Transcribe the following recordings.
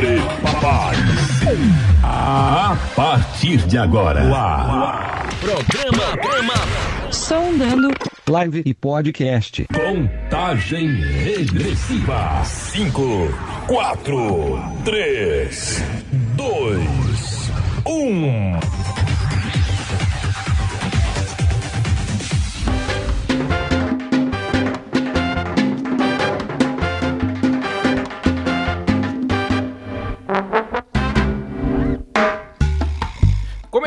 Prepare. A partir de agora. Programa, programa. Sondando. Live e podcast. Contagem regressiva. 5, 4, 3, 2, 1.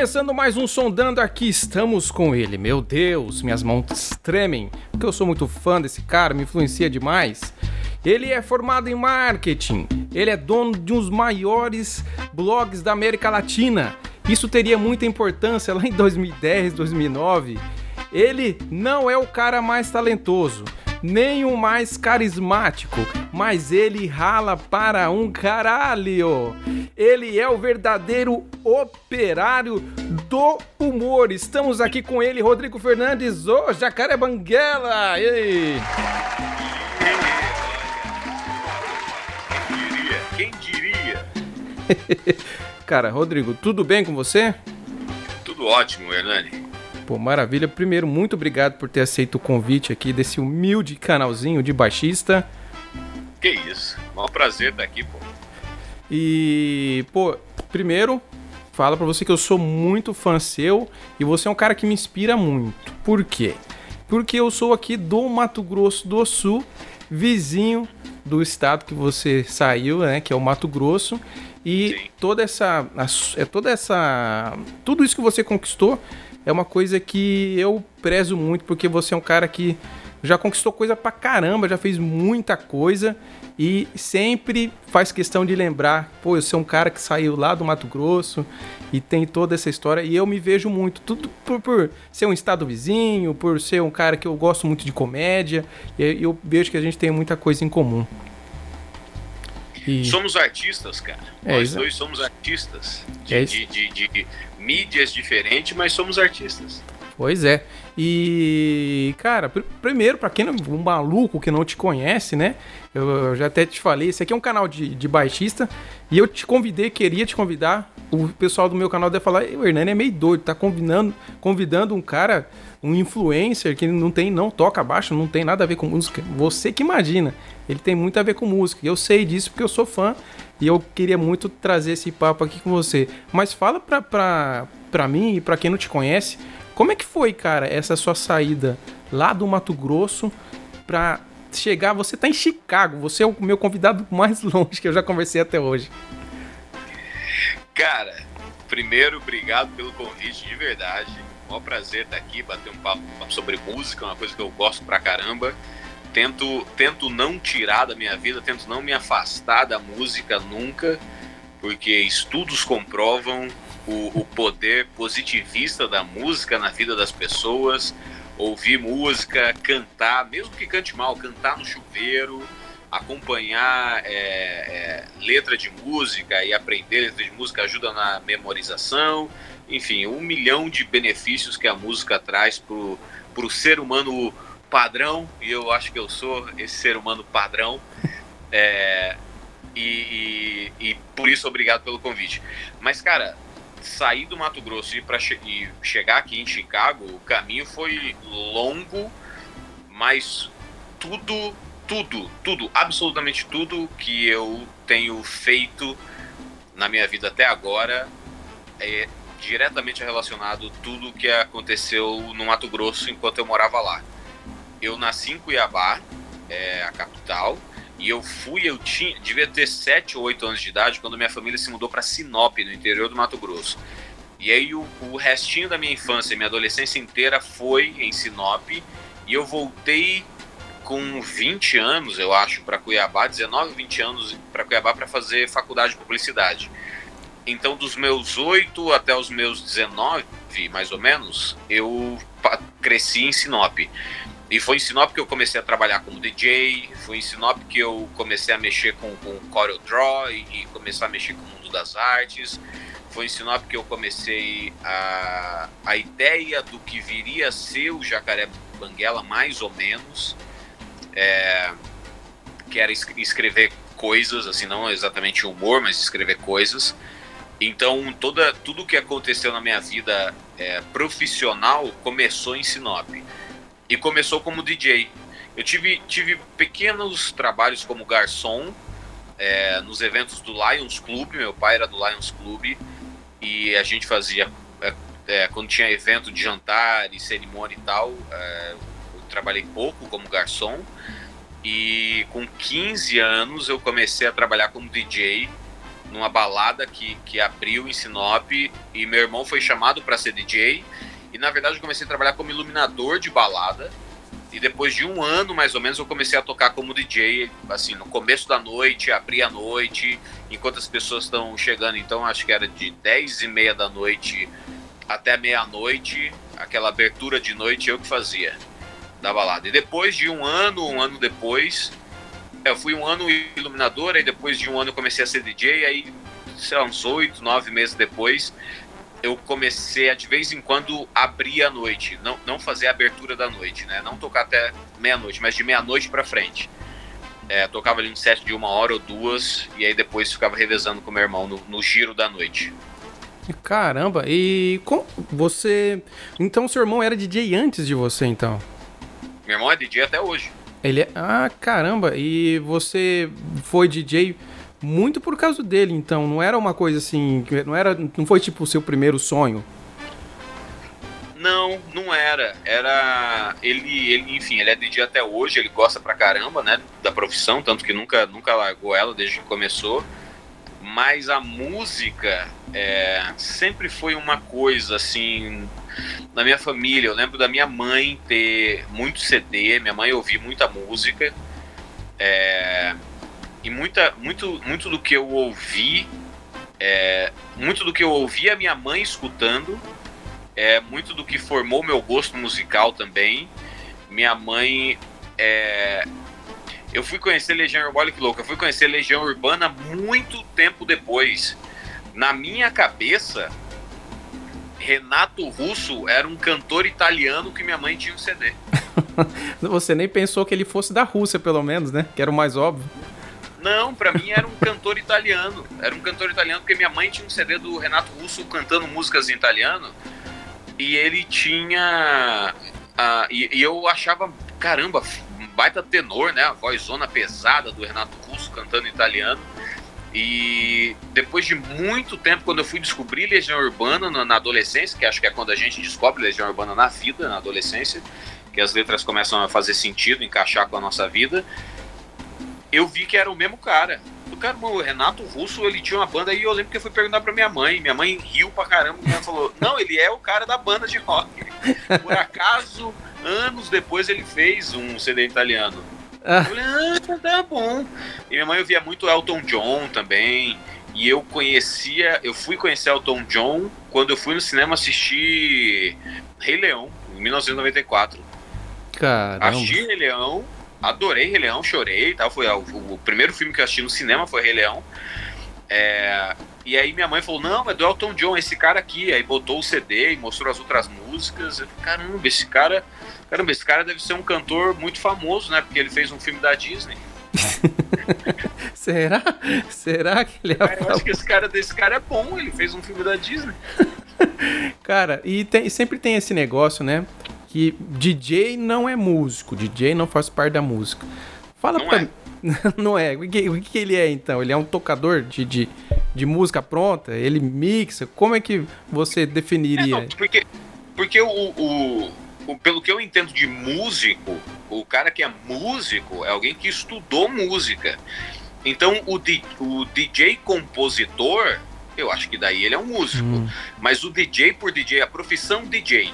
Começando mais um Sondando aqui, estamos com ele. Meu Deus, minhas mãos tremem, porque eu sou muito fã desse cara, me influencia demais. Ele é formado em marketing, ele é dono de um dos maiores blogs da América Latina. Isso teria muita importância lá em 2010, 2009. Ele não é o cara mais talentoso, nem o mais carismático, mas ele rala para um caralho. Ele é o verdadeiro operário do humor. Estamos aqui com ele, Rodrigo Fernandes, o Jacaré Banguela. E aí? Quem diria? Quem diria? Cara, Rodrigo, tudo bem com você? Tudo ótimo, Hernani. Pô, maravilha. Primeiro, muito obrigado por ter aceito o convite aqui desse humilde canalzinho de baixista. Que isso. Maior prazer estar aqui, pô. E, pô, primeiro, fala pra você que eu sou muito fã seu e você é um cara que me inspira muito. Por quê? Porque eu sou aqui do Mato Grosso do Sul, vizinho do estado que você saiu, né, que é o Mato Grosso, e Sim. toda essa é toda essa tudo isso que você conquistou é uma coisa que eu prezo muito porque você é um cara que já conquistou coisa pra caramba, já fez muita coisa e sempre faz questão de lembrar, pô, eu sou um cara que saiu lá do Mato Grosso e tem toda essa história e eu me vejo muito, tudo por, por ser um estado vizinho, por ser um cara que eu gosto muito de comédia e eu vejo que a gente tem muita coisa em comum. E... Somos artistas, cara. É, Nós dois somos artistas. De, É de, de- de mídias diferentes, mas somos artistas. Pois é. E, cara, pr- primeiro, pra quem não, um maluco que não te conhece, né? Eu, eu já até te falei, esse aqui é um canal de, de baixista e eu te convidei, queria te convidar. O pessoal do meu canal deve falar, "Ei, o Hernani é meio doido, tá convidando, convidando um cara, um influencer que não tem, não toca baixo, não tem nada a ver com música. Você que imagina, ele tem muito a ver com música. E eu sei disso porque eu sou fã e eu queria muito trazer esse papo aqui com você. Mas fala pra, pra, pra mim e pra quem não te conhece, como é que foi, cara, essa sua saída lá do Mato Grosso pra chegar? Você tá em Chicago, você é o meu convidado mais longe que eu já conversei até hoje. Cara, primeiro, obrigado pelo convite, de verdade. Maior prazer estar aqui, bater um papo sobre música, uma coisa que eu gosto pra caramba. Tento, tento não tirar da minha vida, tento não me afastar da música nunca, porque estudos comprovam o, o poder positivista da música na vida das pessoas. Ouvir música, cantar, mesmo que cante mal, cantar no chuveiro, acompanhar é, é, letra de música e aprender letra de música ajuda na memorização. Enfim, um milhão de benefícios que a música traz pro, pro ser humano padrão, e eu acho que eu sou esse ser humano padrão. É, e, e- e por isso, obrigado pelo convite. Mas, cara, sair do Mato Grosso e, pra che- chegar aqui em Chicago, o caminho foi longo, mas tudo, tudo, tudo, absolutamente tudo que eu tenho feito na minha vida até agora é diretamente relacionado tudo que aconteceu no Mato Grosso enquanto eu morava lá. Eu nasci em Cuiabá, é a capital, e eu fui, eu tinha, devia ter 7 ou 8 anos de idade quando minha família se mudou para Sinop, no interior do Mato Grosso. E aí o, o restinho da minha infância, minha adolescência inteira foi em Sinop, e eu voltei com 20 anos, eu acho, para Cuiabá, 19, 20 anos para Cuiabá para fazer faculdade de publicidade. Então, dos meus 8 até os meus 19, mais ou menos, eu cresci em Sinop. E foi em Sinop que eu comecei a trabalhar como DJ, foi em Sinop que eu comecei a mexer com, com CorelDRAW e, e começar a mexer com o mundo das artes. Foi em Sinop que eu comecei a, a ideia do que viria a ser o Jacaré Banguela, mais ou menos. É, que era es- escrever coisas, assim, não exatamente humor, mas escrever coisas. Então, toda, tudo que aconteceu na minha vida é, profissional começou em Sinop. E começou como DJ. Eu tive, tive pequenos trabalhos como garçom é, nos eventos do Lions Club. Meu pai era do Lions Club e a gente fazia é, é quando tinha evento de jantar e cerimônia e tal. É, eu trabalhei pouco como garçom e com 15 anos eu comecei a trabalhar como DJ numa balada que, que abriu em Sinop e meu irmão foi chamado para ser DJ e na verdade eu comecei a trabalhar como iluminador de balada e depois de um ano, mais ou menos, eu comecei a tocar como DJ, assim, no começo da noite, abrir a noite, enquanto as pessoas estão chegando. Então, acho que era de 10 e meia da noite até meia-noite, aquela abertura de noite eu que fazia da balada. E depois de um ano, um ano depois, eu fui um ano iluminador, aí depois de um ano eu comecei a ser DJ, aí, sei lá, uns oito, nove meses depois, eu comecei a de vez em quando abrir a noite, não, não fazer a abertura da noite, né? Não tocar até meia-noite, mas de meia-noite para frente. É, tocava ali um set de uma hora ou duas, e aí depois ficava revezando com meu irmão no, no giro da noite. Caramba, e com você. Então seu irmão era DJ antes de você, então? Meu irmão é DJ até hoje. Ele é. Ah, caramba, e você foi DJ muito por causa dele, então. Não era uma coisa assim. Não, era, não foi tipo o seu primeiro sonho. Não, não era. Era. Ele, ele, enfim, ele é DJ até hoje, ele gosta pra caramba, né? Da profissão, tanto que nunca, nunca largou ela desde que começou. Mas a música é, sempre foi uma coisa assim. Na minha família, eu lembro da minha mãe ter muito CD, minha mãe ouvia muita música. É, e muita, muito, muito do que eu ouvi, é, muito do que eu ouvi a minha mãe escutando, é muito do que formou meu gosto musical também. Minha mãe é, eu fui conhecer Legião Urbana, que louco, eu fui conhecer Legião Urbana muito tempo depois. Na minha cabeça, Renato Russo era um cantor italiano que minha mãe tinha um CD. Você nem pensou que ele fosse da Rússia, pelo menos, né? Que era o mais óbvio. Não, para mim era um cantor italiano. Era um cantor italiano porque minha mãe tinha um CD do Renato Russo cantando músicas em italiano. E ele tinha. Uh, e, e, eu achava, caramba, um baita tenor, né? A vozona pesada do Renato Russo cantando italiano. E depois de muito tempo, quando eu fui descobrir Legião Urbana na, na adolescência, que acho que é quando a gente descobre Legião Urbana na vida, na adolescência, que as letras começam a fazer sentido, encaixar com a nossa vida eu vi que era o mesmo cara. O cara, o Renato Russo, ele tinha uma banda e eu lembro que eu fui perguntar pra minha mãe. Minha mãe riu pra caramba e ela falou: Não, ele é o cara da banda de rock. Por acaso, anos depois, ele fez um CD italiano. Ah. Eu falei: Ah, tá bom. E minha mãe ouvia muito Elton John também. E eu conhecia, eu fui conhecer Elton John quando eu fui no cinema assistir Rei Leão, em 1994. Caramba. Assisti Rei Leão adorei Rei Leão, chorei tal. Foi o, o, primeiro filme que eu assisti no cinema foi Rei Leão. É, e aí minha mãe falou, não, é do Elton John, esse cara aqui. Aí botou o CD e mostrou as outras músicas. Eu falei, caramba, esse cara. Caramba, esse cara deve ser um cantor muito famoso, né? Porque ele fez um filme da Disney. Será? Será que ele é cara, Eu acho que esse cara desse cara é bom, ele fez um filme da Disney. cara, e tem, sempre tem esse negócio, né? Que DJ não é músico, DJ não faz parte da música. Fala não pra é. não é. O que, o que ele é então? Ele é um tocador de, de, de música pronta? Ele mixa? Como é que você definiria? É, não, porque porque o, o, o, pelo que eu entendo de músico, o cara que é músico é alguém que estudou música. Então o, o DJ compositor, eu acho que daí ele é um músico. Hum. Mas o DJ por DJ, a profissão DJ,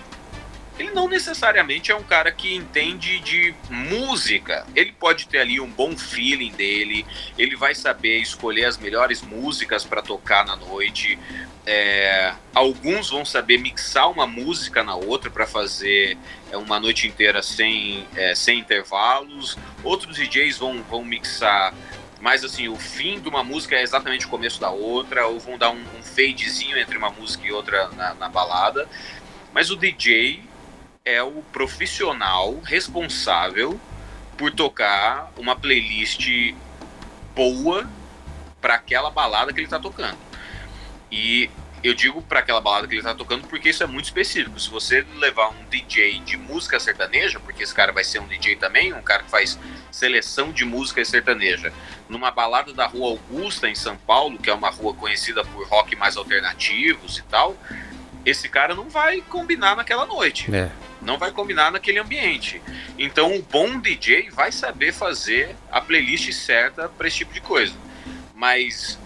ele não necessariamente é um cara que entende de música. Ele pode ter ali um bom feeling dele, ele vai saber escolher as melhores músicas para tocar na noite. É, alguns vão saber mixar uma música na outra para fazer é, uma noite inteira sem, é, sem intervalos. Outros DJs vão, vão mixar mas assim, o fim de uma música é exatamente o começo da outra, ou vão dar um, um fadezinho entre uma música e outra na, na balada. Mas o DJ, é o profissional responsável por tocar uma playlist boa para aquela balada que ele tá tocando. E eu digo para aquela balada que ele tá tocando porque isso é muito específico. Se você levar um DJ de música sertaneja, porque esse cara vai ser um DJ também, um cara que faz seleção de música sertaneja, numa balada da Rua Augusta em São Paulo, que é uma rua conhecida por rock mais alternativos e tal, esse cara não vai combinar naquela noite. É. Não vai combinar naquele ambiente. Então, o bom DJ vai saber fazer a playlist certa para esse tipo de coisa. Mas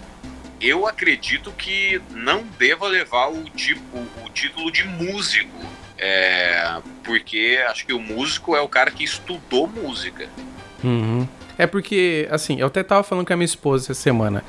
eu acredito que não deva levar o tipo o título de músico é, porque acho que o músico é o cara que estudou música Uhum. É porque, assim, eu até tava falando com a minha esposa essa semana.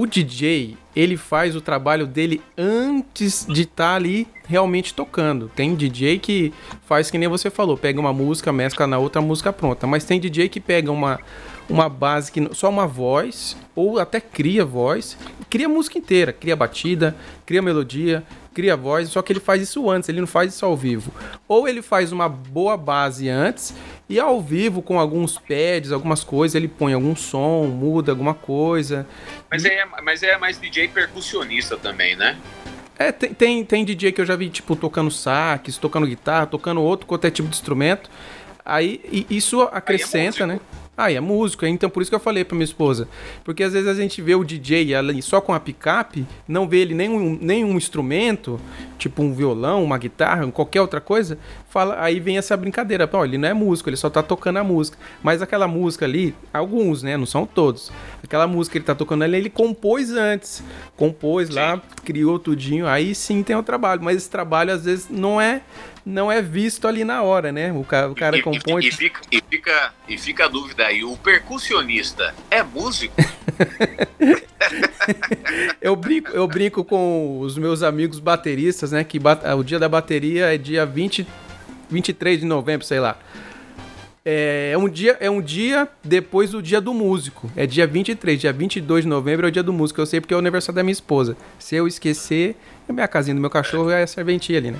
O DJ, ele faz o trabalho dele antes de estar ali realmente tocando. Tem DJ que faz que nem você falou, pega uma música, mescla na outra música pronta. Mas tem DJ que pega uma, uma base que só uma voz, ou até cria voz, cria música inteira, cria batida, cria melodia, cria voz, só que ele faz isso antes, ele não faz isso ao vivo. Ou ele faz uma boa base antes e ao vivo com alguns pads, algumas coisas, ele põe algum som, muda alguma coisa. mas é, mas é mais DJ percussionista também né É, tem, tem, tem DJ que eu já vi, tipo, tocando sax, tocando guitarra, tocando outro qualquer tipo de instrumento. Aí isso acrescenta, né? Ah, é músico, então por isso que eu falei pra minha esposa. Porque às vezes a gente vê o DJ ali só com a picape, não vê ele nenhum, nenhum instrumento, tipo um violão, uma guitarra, qualquer outra coisa, fala, aí vem essa brincadeira. Pô, ele não é músico, ele só tá tocando a música. Mas aquela música ali, alguns, né? Não são todos. Aquela música que ele tá tocando ali, ele compôs antes. Compôs lá, criou tudinho, aí sim tem o trabalho. Mas esse trabalho às vezes não é não é visto ali na hora, né? O cara, o cara e, compõe. E, e, fica, e, fica, e fica a dúvida aí: o percussionista é músico? eu, brinco, eu brinco com os meus amigos bateristas, né? Que bat, o dia da bateria é dia 20, 23 de novembro, sei lá. É, é, um dia, é um dia depois do dia do músico. É dia 23, dia 22 de novembro é o dia do músico. Eu sei porque é o aniversário da minha esposa. Se eu esquecer, é minha casinha do meu cachorro é a serventia ali, né?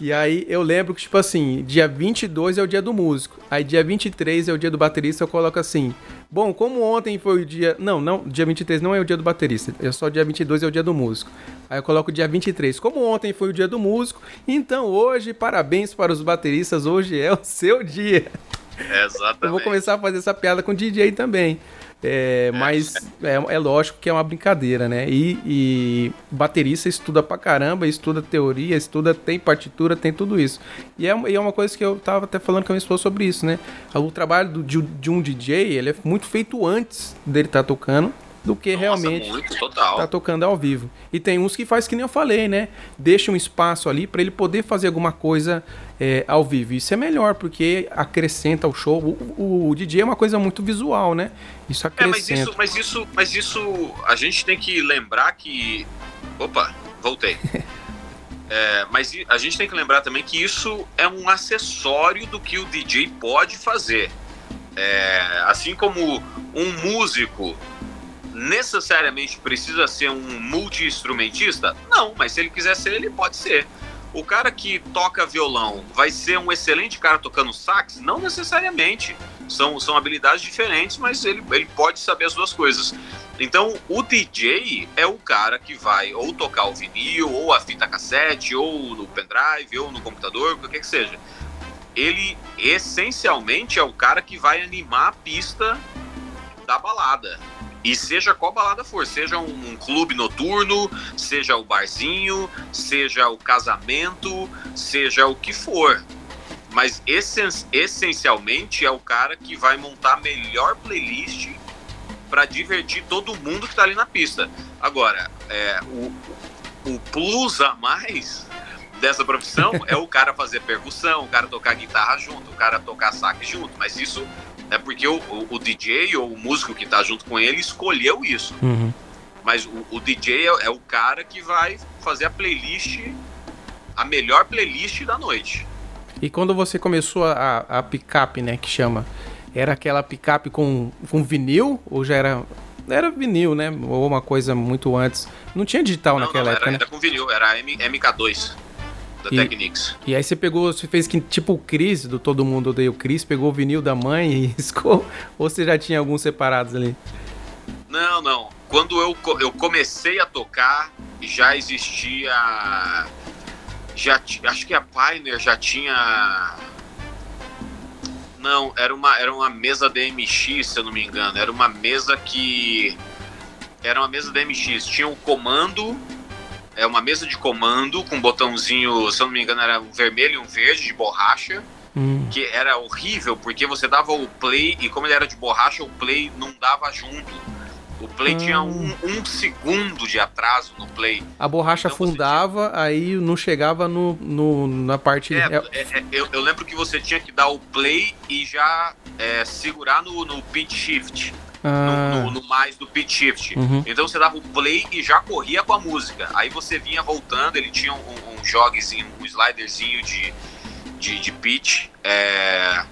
E aí eu lembro que, tipo assim, dia 22 é o dia do músico. Aí dia 23 é o dia do baterista, eu coloco assim. Bom, como ontem foi o dia. Não, não, dia 23 não é o dia do baterista. É só dia 22 é o dia do músico. Aí eu coloco dia 23. Como ontem foi o dia do músico, então hoje, parabéns para os bateristas, hoje é o seu dia. Exatamente. Eu vou começar a fazer essa piada com DJ também. É, mas é, é, lógico que é uma brincadeira, né? E, e, baterista estuda pra caramba, estuda teoria, estuda, tem partitura, tem tudo isso. E é, e é uma coisa que eu tava até falando com a minha esposa sobre isso, né? O trabalho do, de, de, um DJ, ele é muito feito antes dele estar tá tocando do que Nossa, realmente muito, total. tá tocando ao vivo. E tem uns que faz que nem eu falei, né? Deixa um espaço ali para ele poder fazer alguma coisa é, ao vivo. Isso é melhor, porque acrescenta o show. O, o, o, DJ é uma coisa muito visual, né? Isso acrescenta. É, mas isso, mas isso, mas isso a gente tem que lembrar que. Opa, voltei. É, mas a gente tem que lembrar também que isso é um acessório do que o DJ pode fazer. É, assim como um músico necessariamente precisa ser um multi-instrumentista? Não, mas se ele quiser ser, ele pode ser. O cara que toca violão vai ser um excelente cara tocando sax? Não necessariamente. São, são habilidades diferentes, mas ele, ele pode saber as duas coisas. Então, o DJ é o cara que vai ou tocar o vinil, ou a fita cassete, ou no pendrive, ou no computador, o que quer que seja. Ele, essencialmente, é o cara que vai animar a pista da balada. E seja qual balada for, seja um, um, clube noturno, seja o barzinho, seja o casamento, seja o que for. Mas essen essencialmente é o cara que vai montar a melhor playlist para divertir todo mundo que tá ali na pista. Agora, é, o, o plus a mais dessa profissão é o cara fazer percussão, o cara tocar guitarra junto, o cara tocar sax junto, mas isso é porque o, o, o, DJ ou o músico que tá junto com ele escolheu isso. Uhum. Mas o, o DJ é, é, o cara que vai fazer a playlist, a melhor playlist da noite. E quando você começou a, a picape, né, que chama, era aquela picape com, com vinil ou já era era vinil, né? Ou uma coisa muito antes. Não tinha digital não, naquela não, época, era, né? Era com vinil, era M, MK2 da E- Technics. E aí você pegou, você fez que tipo o Cris, do Todo Mundo Odeia o Cris, pegou o vinil da mãe e riscou? Ou você já tinha alguns separados ali? Não, não. Quando eu, eu comecei a tocar, já existia. Já, acho que a Pioneer já tinha. Não, era uma, era uma mesa DMX, se eu não me engano. Era uma mesa que. Era uma mesa DMX. Tinha o comando. É uma mesa de comando com um botãozinho, se eu não me engano, era um vermelho e um verde de borracha Hum. que era horrível porque você dava o play e como ele era de borracha, o play não dava junto. O play Ah. tinha um, um segundo de atraso no play. A borracha Então afundava, aí não chegava no, no- na parte. É, é- é, eu, eu lembro que você tinha que dar o play e já é, segurar no, no pitch shift, ah, no- no mais do pitch shift. uhum. Então você dava o play e já corria com a música. Aí você vinha voltando, ele tinha um, um jogzinho, um sliderzinho de, de, de pitch. é,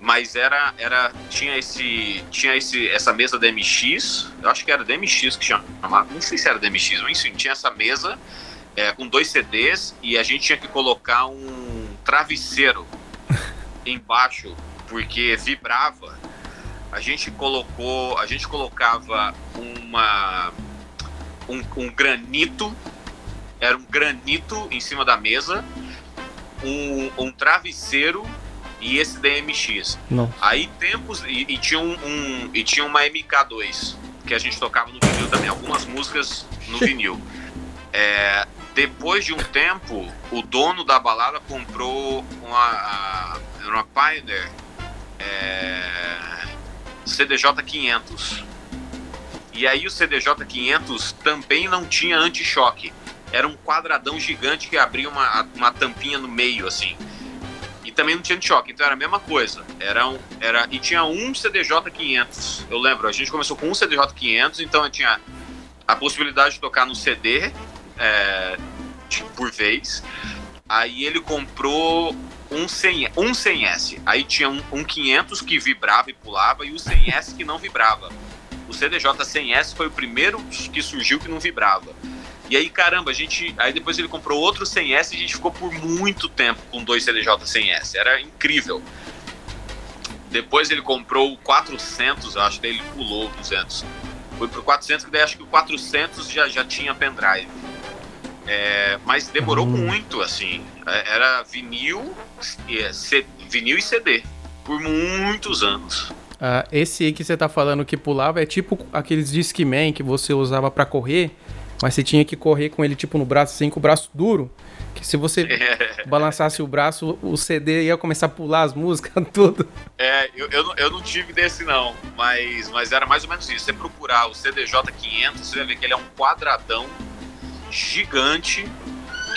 mas era, era tinha esse tinha esse essa mesa DMX, eu acho que era DMX que chamava, não sei se era DMX, mas enfim, tinha essa mesa é, com dois CDs e a gente tinha que colocar um travesseiro embaixo porque vibrava. A gente colocou, a gente colocava uma um, um granito, era um granito em cima da mesa, um, um travesseiro e esse DMX. Não. Aí tempos e, e tinha um, um- e tinha uma MK2 que a gente tocava no vinil também, algumas músicas no vinil. É, depois de um tempo, o dono da balada comprou uma, uma Pioneer é, CDJ 500. E aí o CDJ 500 também não tinha anti-choque. Era um quadradão gigante que abria uma, uma tampinha no meio, assim. E também não tinha anti-choque, então era a mesma coisa. Era um, era, e tinha um CDJ 500. Eu lembro, a gente começou com um CDJ 500, então eu tinha a possibilidade de tocar no CD é, por vez. Aí ele comprou um 100, um 100S. Aí tinha um, um 500 que vibrava e pulava e o 100S que não vibrava. O CDJ 100S foi o primeiro que surgiu que não vibrava. E aí, caramba, a gente. Aí depois ele comprou outro 100S e a gente ficou por muito tempo com dois CDJ 100S. Era incrível. Depois ele comprou o 400, eu acho que daí ele pulou o 200. Foi pro 400, que daí acho que o 400 já, já tinha pendrive. É, mas demorou Hum. muito, assim. É, Era vinil, é, vinil e CD. Por muitos anos. Ah, esse aí que você tá falando que pulava é tipo aqueles Discman que você usava pra correr, mas você tinha que correr com ele tipo no braço, assim, com o braço duro. Que se você balançasse o braço, o CD ia começar a pular as músicas, tudo. É, eu, eu, não- eu não tive desse não, mas, mas era mais ou menos isso. Você procurar o CDJ 500, você vai ver que ele é um quadradão gigante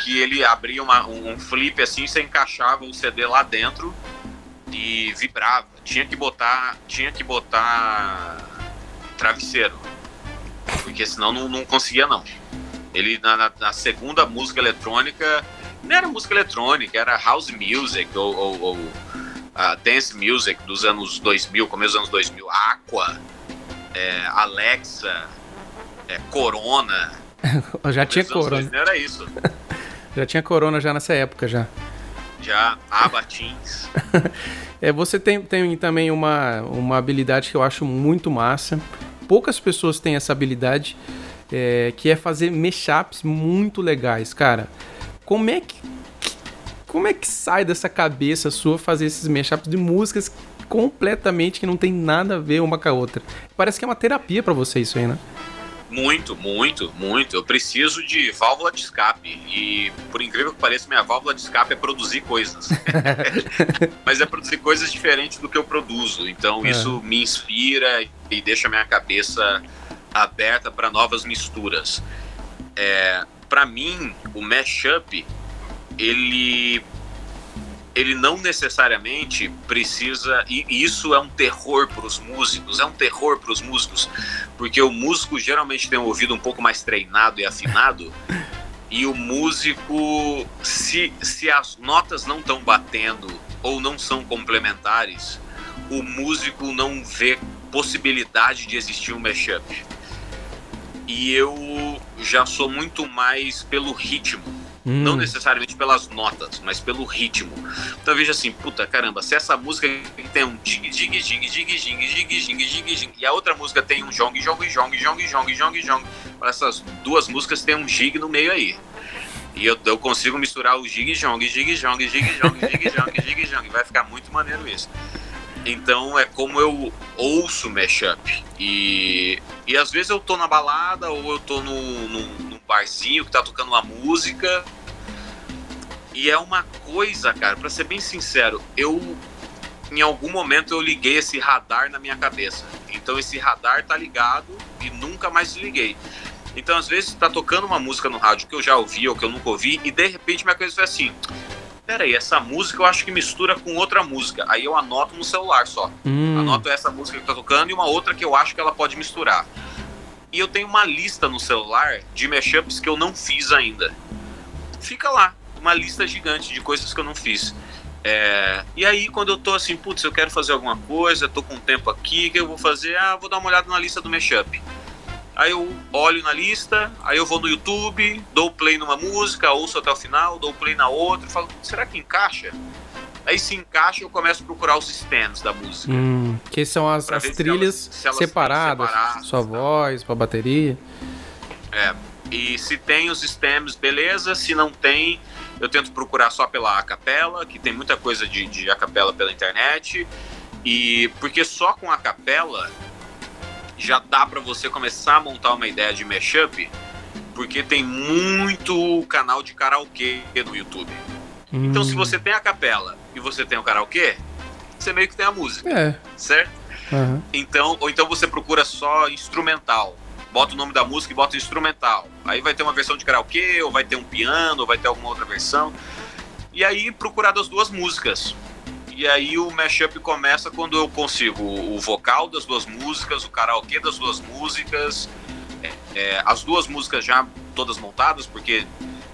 que ele abria uma- um, flip assim, você encaixava o CD lá dentro e vibrava. Tinha que botar, tinha que botar travesseiro, porque senão não, não conseguia não. Ele na, na- na segunda música eletrônica não era música eletrônica, era house music ou, ou- ou a dance music dos anos 2000, começo dos anos 2000, Aqua, é, Alexa, é, Corona. Já tinha corona. 2000 Era isso. Já tinha corona já nessa época já. Já Abatins. É, você tem, tem também uma, uma habilidade que eu acho muito massa. Poucas pessoas têm essa habilidade, é, que é fazer mashups muito legais, cara. Como é que como é que sai dessa cabeça sua fazer esses mashups de músicas completamente que não tem nada a ver uma com a outra? Parece que é uma terapia pra você isso aí, né? Muito, muito, muito. Eu preciso de válvula de escape. E, por incrível que pareça, minha válvula de escape é produzir coisas. Mas é produzir coisas diferentes do que eu produzo. Então, É. isso me inspira e deixa minha cabeça aberta para novas misturas. É, para mim, o mashup, ele ele não necessariamente precisa e isso é um terror para os músicos, é um terror para os músicos, porque o músico geralmente tem um ouvido um pouco mais treinado e afinado, e o músico se se as notas não estão batendo ou não são complementares, o músico não vê possibilidade de existir um mashup. E eu já sou muito mais pelo ritmo, Hum, não necessariamente pelas notas, mas pelo ritmo. Então eu vejo assim, puta caramba, se essa música tem um jing, jing, jing, jing, jing, jing, jing, jing, jing, e a outra música tem um jong, jong, jong, jong, jong, jong, jong, essas duas músicas tem um jig no meio aí. E eu, eu consigo misturar o jig jong, jig jong, jig jong, jig jong, jig jong, vai ficar muito maneiro isso. Então é como eu ouço mashup. E, e às vezes eu tô na balada ou eu tô no, no, barzinho que tá tocando uma música. E é uma coisa, cara, para ser bem sincero, eu em algum momento eu liguei esse radar na minha cabeça. Então esse radar tá ligado e nunca mais desliguei. Então às vezes tá tocando uma música no rádio que eu já ouvi ou que eu nunca ouvi e de repente minha coisa foi assim: peraí, essa música eu acho que mistura com outra música. Aí eu anoto no celular só. Hum. Anoto essa música que tá tocando e uma outra que eu acho que ela pode misturar. E eu tenho uma lista no celular de mashups que eu não fiz ainda. Fica lá, uma lista gigante de coisas que eu não fiz. É, e aí, quando eu tô assim, putz, eu quero fazer alguma coisa, tô com tempo aqui, o que eu vou fazer? Ah, vou dar uma olhada na lista do mashup. Aí eu olho na lista, aí eu vou no YouTube, dou play numa música, ouço até o final, dou play na outra, falo, será que encaixa? Aí se encaixa, eu começo a procurar os stems da música. Hum, que são as, as ver se trilhas elas- se elas separadas, separadas, sua tá. voz, pra bateria. É, e se tem os stems, beleza. Se não tem, eu tento procurar só pela acapela, que tem muita coisa de, de acapela pela internet. E porque só com a capela já dá pra você começar a montar uma ideia de mashup, porque tem muito canal de karaokê no YouTube. Então, se Hum, você tem a capela e você tem o karaokê, você meio que tem a música, É. certo? aham. Então, ou então você procura só instrumental. Bota o nome da música e bota instrumental. Aí vai ter uma versão de karaokê, ou vai ter um piano, ou vai ter alguma outra versão. E aí procurar das duas músicas. E aí o mashup começa quando eu consigo o vocal das duas músicas, o karaokê das duas músicas, é, é, as duas músicas já todas montadas, porque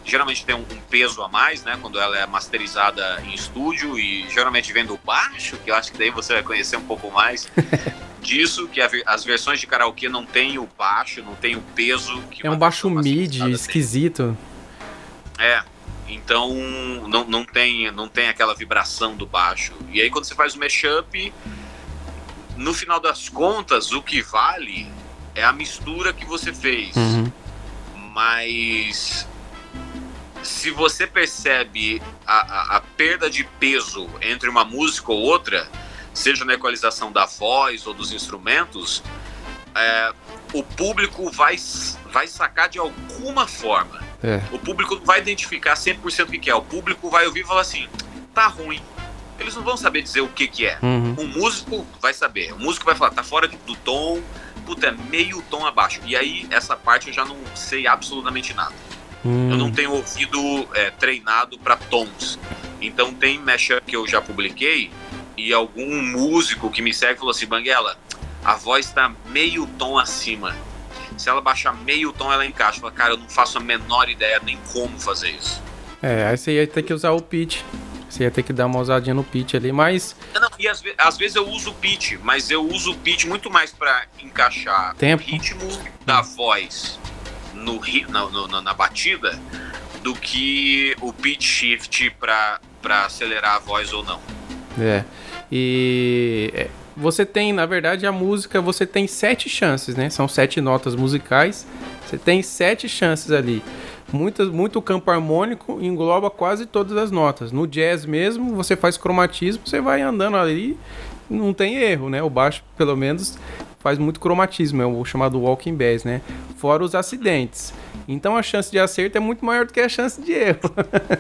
geralmente tem um, um peso a mais, né? Quando ela é masterizada em estúdio e geralmente vem do baixo, que eu acho que daí você vai conhecer um pouco mais disso, que a as versões de karaokê não tem o baixo, não tem o peso que É um baixo mid masterizada tem. esquisito. É. Então não, não, tem, não tem aquela vibração do baixo. E aí quando você faz o mashup, no final das contas, o que vale é a mistura que você fez. Uhum. Mas se você percebe a, a, a perda de peso entre uma música ou outra, seja na equalização da voz ou dos instrumentos, é, o público vai, vai sacar de alguma forma. É. O público vai identificar 100% o que que é. O público vai ouvir e falar assim: tá ruim. Eles não vão saber dizer o que, que é. Uhum. O músico vai saber. O músico vai falar: tá fora do tom, puta, é meio tom abaixo. E aí, essa parte eu já não sei absolutamente nada. Hum. Eu não tenho ouvido é, treinado para tons. Então, tem mashup que eu já publiquei e algum músico que me segue falou assim: Banguela, a voz tá meio tom acima. Se ela baixar meio tom, ela encaixa. Eu falo, cara, eu não faço a menor ideia nem como fazer isso. É, aí você ia ter que usar o pitch. Você ia ter que dar uma ousadinha no pitch ali, mas Não, e às, ve- às vezes eu uso o pitch, mas eu uso o pitch muito mais para encaixar Tempo. o ritmo da voz no, na, no- na batida do que o pitch shift para acelerar a voz ou não. É. E é, você tem, na verdade, a música, você tem sete chances, né? São sete notas musicais. Você tem sete chances ali. Muitas, muito campo harmônico engloba quase todas as notas. No jazz mesmo, você faz cromatismo, você vai andando ali, não tem erro, né? O baixo, pelo menos, faz muito cromatismo, é o chamado walking bass, né? Fora os acidentes. Então a chance de acerto é muito maior do que a chance de erro.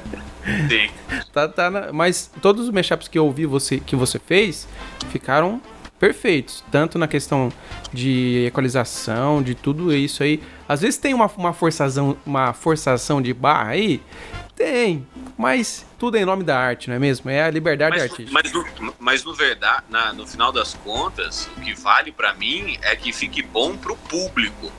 Sim. Tá, tá na- Mas todos os mashups que eu ouvi você, que você fez ficaram perfeitos. Tanto na questão de equalização, de tudo isso aí. Às vezes tem uma, uma, forçação, uma forçação de barra aí. Tem. Mas tudo em nome da arte, não é mesmo? É a liberdade Mas, artística. mas, no, mas no verdade, na- no final das contas, o que vale para mim é que fique bom pro público.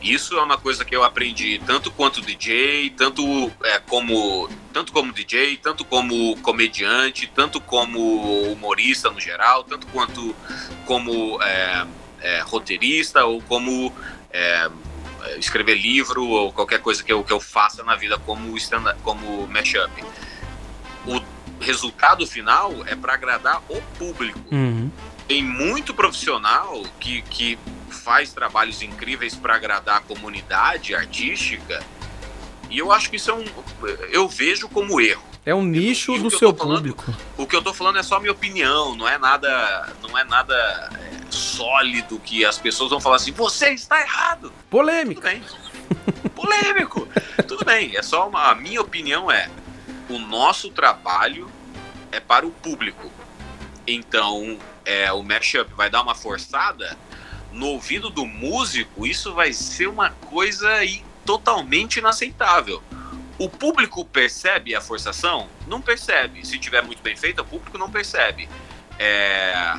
Isso é uma coisa que eu aprendi tanto quanto DJ, tanto é, como tanto como DJ, tanto como comediante, tanto como humorista no geral, tanto quanto como é, é, roteirista ou como é, escrever livro ou qualquer coisa que eu, que eu faça na vida como, stand como mashup. O resultado final é para agradar o público. Uhum. Tem muito profissional que, que faz trabalhos incríveis para agradar a comunidade artística e eu acho que isso é um. Eu vejo como erro. É um nicho E do seu falando- público. O que eu tô falando é só minha opinião, não é nada, não é nada é, sólido que as pessoas vão falar assim, você está errado. Tudo Polêmica. bem. Polêmico. Tudo bem, é só uma. A minha opinião é: o nosso trabalho é para o público. Então, é, o mashup vai dar uma forçada no ouvido do músico, isso vai ser uma coisa aí totalmente inaceitável. O público percebe a forçação? Não percebe. Se tiver muito bem feito, o público não percebe. É,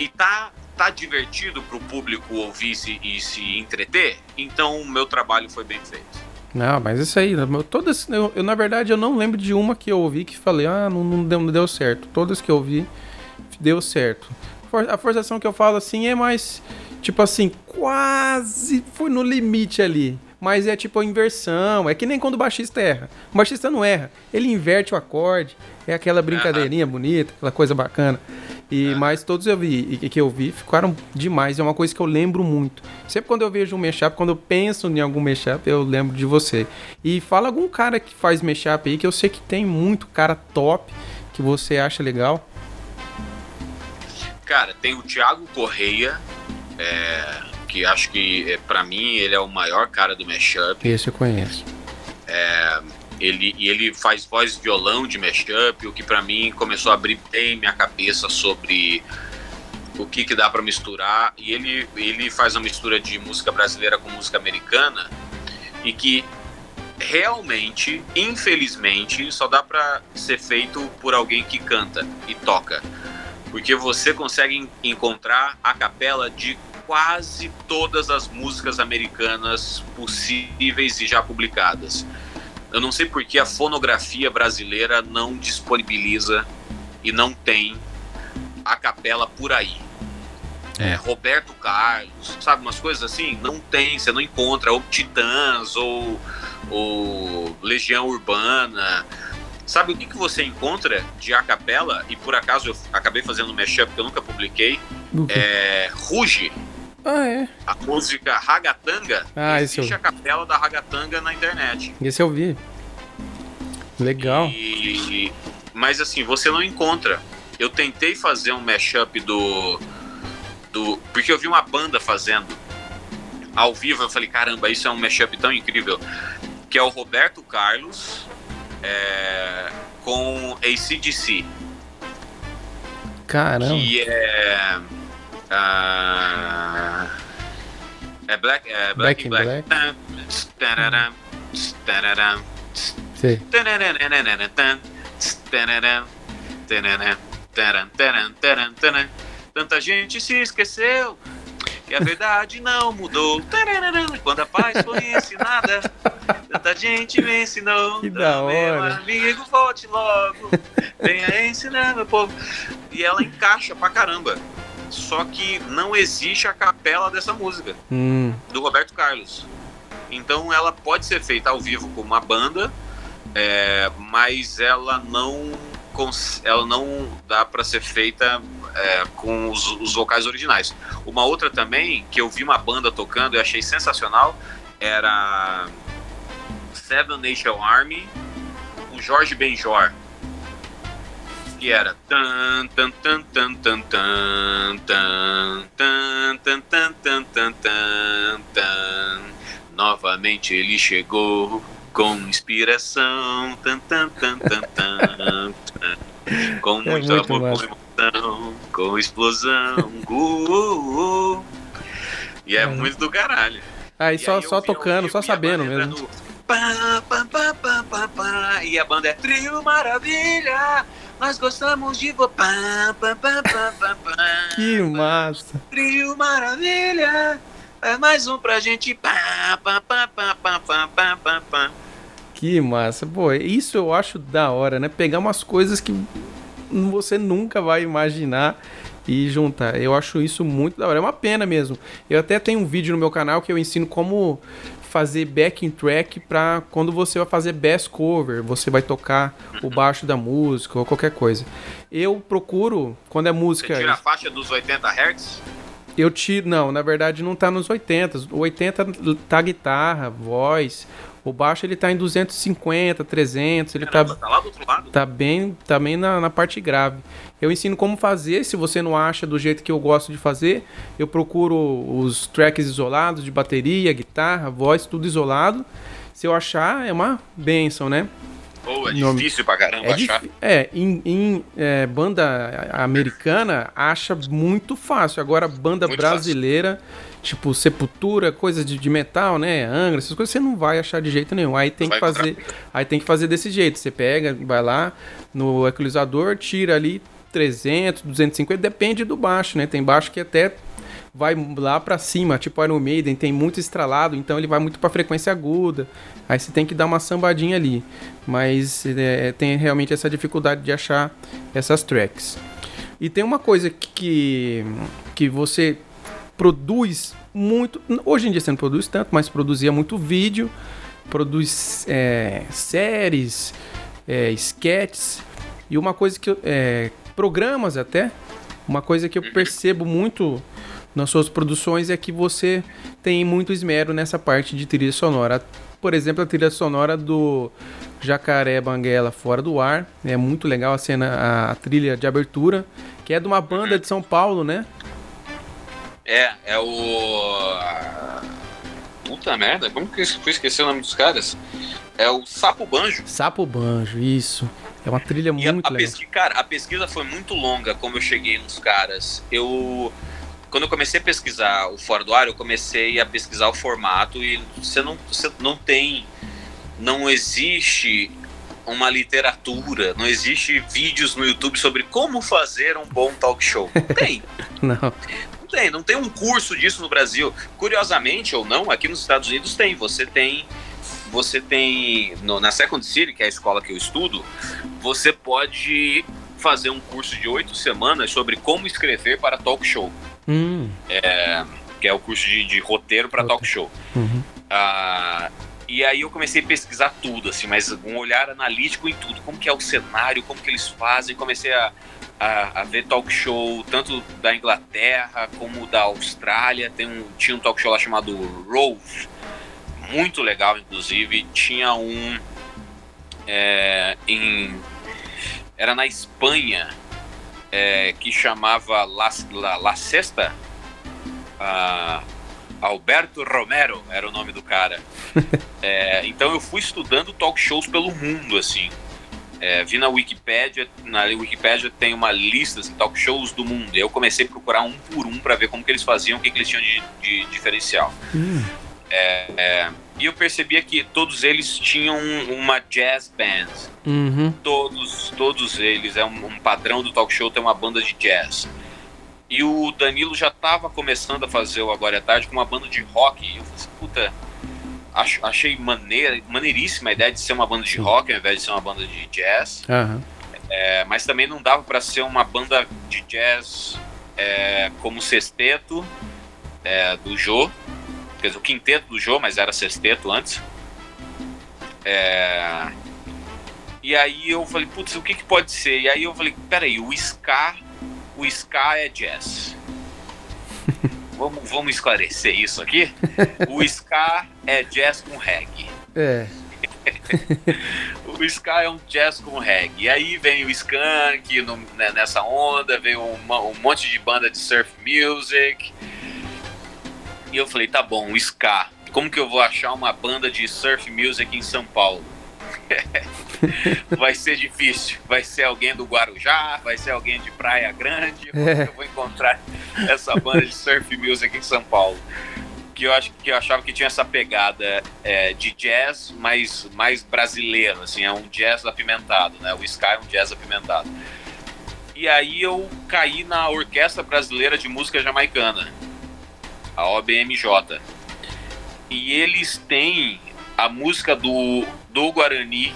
E tá, tá divertido pro público ouvir se, e se entreter? Então o meu trabalho foi bem feito. Não, mas isso aí, todas, eu, eu, na verdade eu não lembro de uma que eu ouvi que falei, ah, não, não, deu, não deu certo. Todas que eu ouvi deu certo. A forçação que eu falo assim é mais, tipo assim, quase foi no limite ali. Mas é tipo a inversão, é que nem quando o baixista erra. O baixista não erra, ele inverte o acorde, é aquela brincadeirinha bonita, aquela coisa bacana. E mas todos eu vi e que eu vi ficaram demais, é uma coisa que eu lembro muito. Sempre quando eu vejo um mashup, quando eu penso em algum mashup, eu lembro de você. E fala algum cara que faz mashup aí que eu sei que tem muito cara top que você acha legal. Cara, tem o Thiago Correia, é, que acho que é, para mim ele é o maior cara do mashup. Esse eu conheço. Ele, e ele faz voz violão de mashup, o que pra mim começou a abrir bem minha cabeça sobre o que, que dá pra misturar. E ele, ele faz uma mistura de música brasileira com música americana e que realmente, infelizmente, só dá pra ser feito por alguém que canta e toca. Porque você consegue en- encontrar a capela de quase todas as músicas americanas possíveis e já publicadas. Eu não sei por que a fonografia brasileira não disponibiliza e não tem a capela por aí. É, Roberto Carlos, sabe, umas coisas assim, não tem, você não encontra, ou Titãs, ou, ou Legião Urbana. Sabe o que, que você encontra de a capela? E por acaso eu acabei fazendo um mashup que eu nunca publiquei. Que? É Ruge, Ah, é. a música Ragatanga. Ah, esse existe eu- a capela da Ragatanga na internet. Esse eu vi. Legal. E- mas assim, você não encontra. Eu tentei fazer um mashup do. do porque eu vi uma banda fazendo ao vivo. Eu falei, caramba, isso é um mashup tão incrível. Que é o Roberto Carlos é, com ACDC. Caramba. Que é. Ah, é Black, é Black, Black in Black. Tararam, Sei. Tanta gente se esqueceu que a verdade não mudou. Quando a paz foi ensinada, tanta gente me ensinou. Que da Então, meu hora. amigo, volte logo. Venha ensinar, meu povo. E ela encaixa pra caramba. Só que não existe a capela dessa música Hum, do Roberto Carlos. Então ela pode ser feita ao vivo com uma banda, é, mas ela não ela não dá para ser feita é, com os, os vocais originais. Uma outra também que eu vi uma banda tocando e achei sensacional era Seven Nation Army, o Jorge Benjor. Que era tan tan tan tan tan tan tan tan tan tan tan tan tan tan Novamente ele chegou com inspiração tan tan tan tan tan com É muito amor, com emoção, com explosão. Uh, uh, uh. E é É. muito do caralho. Aí E só, só tocando, só e sabendo mesmo. E a banda é Trio Maravilha, nós gostamos de você. Que massa. Trio Maravilha. É mais um pra gente. Que massa. Pô, isso eu acho da hora, né? Pegar umas coisas que você nunca vai imaginar e juntar. Eu acho isso muito da hora. É uma pena mesmo. Eu até tenho um vídeo no meu canal que eu ensino como fazer backing track para quando você vai fazer bass cover, você vai tocar o baixo da música ou qualquer coisa. Eu procuro quando é música. Você tira a faixa dos 80 Hz? Eu tiro, não, na verdade não tá nos 80. O 80 tá guitarra, voz. O baixo ele tá em 250, 300, ele Caramba, tá tá lá do outro lado? tá bem, tá bem na, na parte grave. Eu ensino como fazer, se você não acha do jeito que eu gosto de fazer, eu procuro os tracks isolados de bateria, guitarra, voz, tudo isolado. Se eu achar, é uma benção, né? Pô, é difícil pra caramba É, achar. é em, em, é, banda americana acha muito fácil. Agora, banda Muito brasileira, tipo Sepultura, coisa de, de metal, né? Angra, essas coisas você não vai achar de jeito nenhum. Aí tem Não que vai fazer, aí tem que fazer desse jeito. Você pega, vai lá no equalizador, tira ali 300, 250, depende do baixo, né? Tem baixo que até vai lá pra cima, tipo Iron Maiden, tem muito estralado, então ele vai muito pra frequência aguda. Aí você tem que dar uma sambadinha ali. Mas é, tem realmente essa dificuldade de achar essas tracks. E tem uma coisa que, que você produz muito. Hoje em dia você não produz tanto, mas produzia muito vídeo, produz é, séries, é, sketches. E uma coisa que eu. É, programas até. Uma coisa que eu percebo muito nas suas produções é que você tem muito esmero nessa parte de trilha sonora. Por exemplo, a trilha sonora do Jacaré Banguela Fora do Ar. É muito legal a cena, a, a trilha de abertura, que é de uma banda de São Paulo, né? É, é o. Puta merda, como que eu fui esquecer o nome dos caras? É o Sapo Banjo. Sapo Banjo, isso. É uma trilha E a, muito a legal. pesquisa, cara, a pesquisa foi muito longa como eu cheguei nos caras. Eu. Quando eu comecei a pesquisar o Fora do Ar, eu comecei a pesquisar o formato e você não, você não tem. Não existe uma literatura, não existe vídeos no YouTube sobre como fazer um bom talk show. Tem. Não. Não tem, não tem um curso disso no Brasil. Curiosamente ou não, aqui nos Estados Unidos tem. Você tem, você tem no- na Second City, que é a escola que eu estudo, você pode fazer um curso de oito semanas sobre como escrever para talk show, Hum, que é o curso de, de roteiro para talk show. uhum. Ah, e aí eu comecei a pesquisar tudo, assim, mas um olhar analítico em tudo, como que é o cenário, como que eles fazem, comecei a, a, a ver talk show tanto da Inglaterra como da Austrália, tem um, tinha um talk show lá chamado Rove, muito legal inclusive, tinha um é, em era na Espanha é, que chamava La, La, La Sexta ah, Alberto Romero era o nome do cara. É, então eu fui estudando talk shows pelo mundo, assim. É, vi na Wikipédia, na Wikipédia tem uma lista assim, talk shows do mundo. E eu comecei a procurar um por um para ver como que eles faziam, o que, que eles tinham de, de diferencial. Hum, E eu percebia que todos eles tinham uma jazz band. uhum. Todos, todos eles. É um, um padrão do talk show ter uma banda de jazz. E o Danilo já estava começando a fazer o Agora é Tarde com uma banda de rock. E eu falei assim, puta, acho, achei maneira, maneiríssima a ideia de ser uma banda de rock ao invés de ser uma banda de jazz. Aham. É, mas também não dava para ser uma banda de jazz é, como o sexteto é, do Jô. Quer dizer, o quinteto do Jô, mas era sexteto antes. É, e aí eu falei, putz, o que, que pode ser? E aí eu falei, peraí, o ska, o ska é jazz. vamos, vamos esclarecer isso aqui. O ska é jazz com reggae. É. O ska é um jazz com reggae. E aí vem o Skank no- né, nessa onda, vem um, um monte de banda de surf music. E eu falei, tá bom, o ska. Como que eu vou achar uma banda de surf music em São Paulo? vai ser difícil. Vai ser alguém do Guarujá, vai ser alguém de Praia Grande. Como É. que eu vou encontrar essa banda de surf music em São Paulo? Que eu, acho, que eu achava que tinha essa pegada é, de jazz, mas mais brasileiro, assim, é um jazz apimentado, né? O Sky é um jazz apimentado. E aí eu caí na Orquestra Brasileira de Música Jamaicana, a OBMJ. E eles têm a música do, do Guarani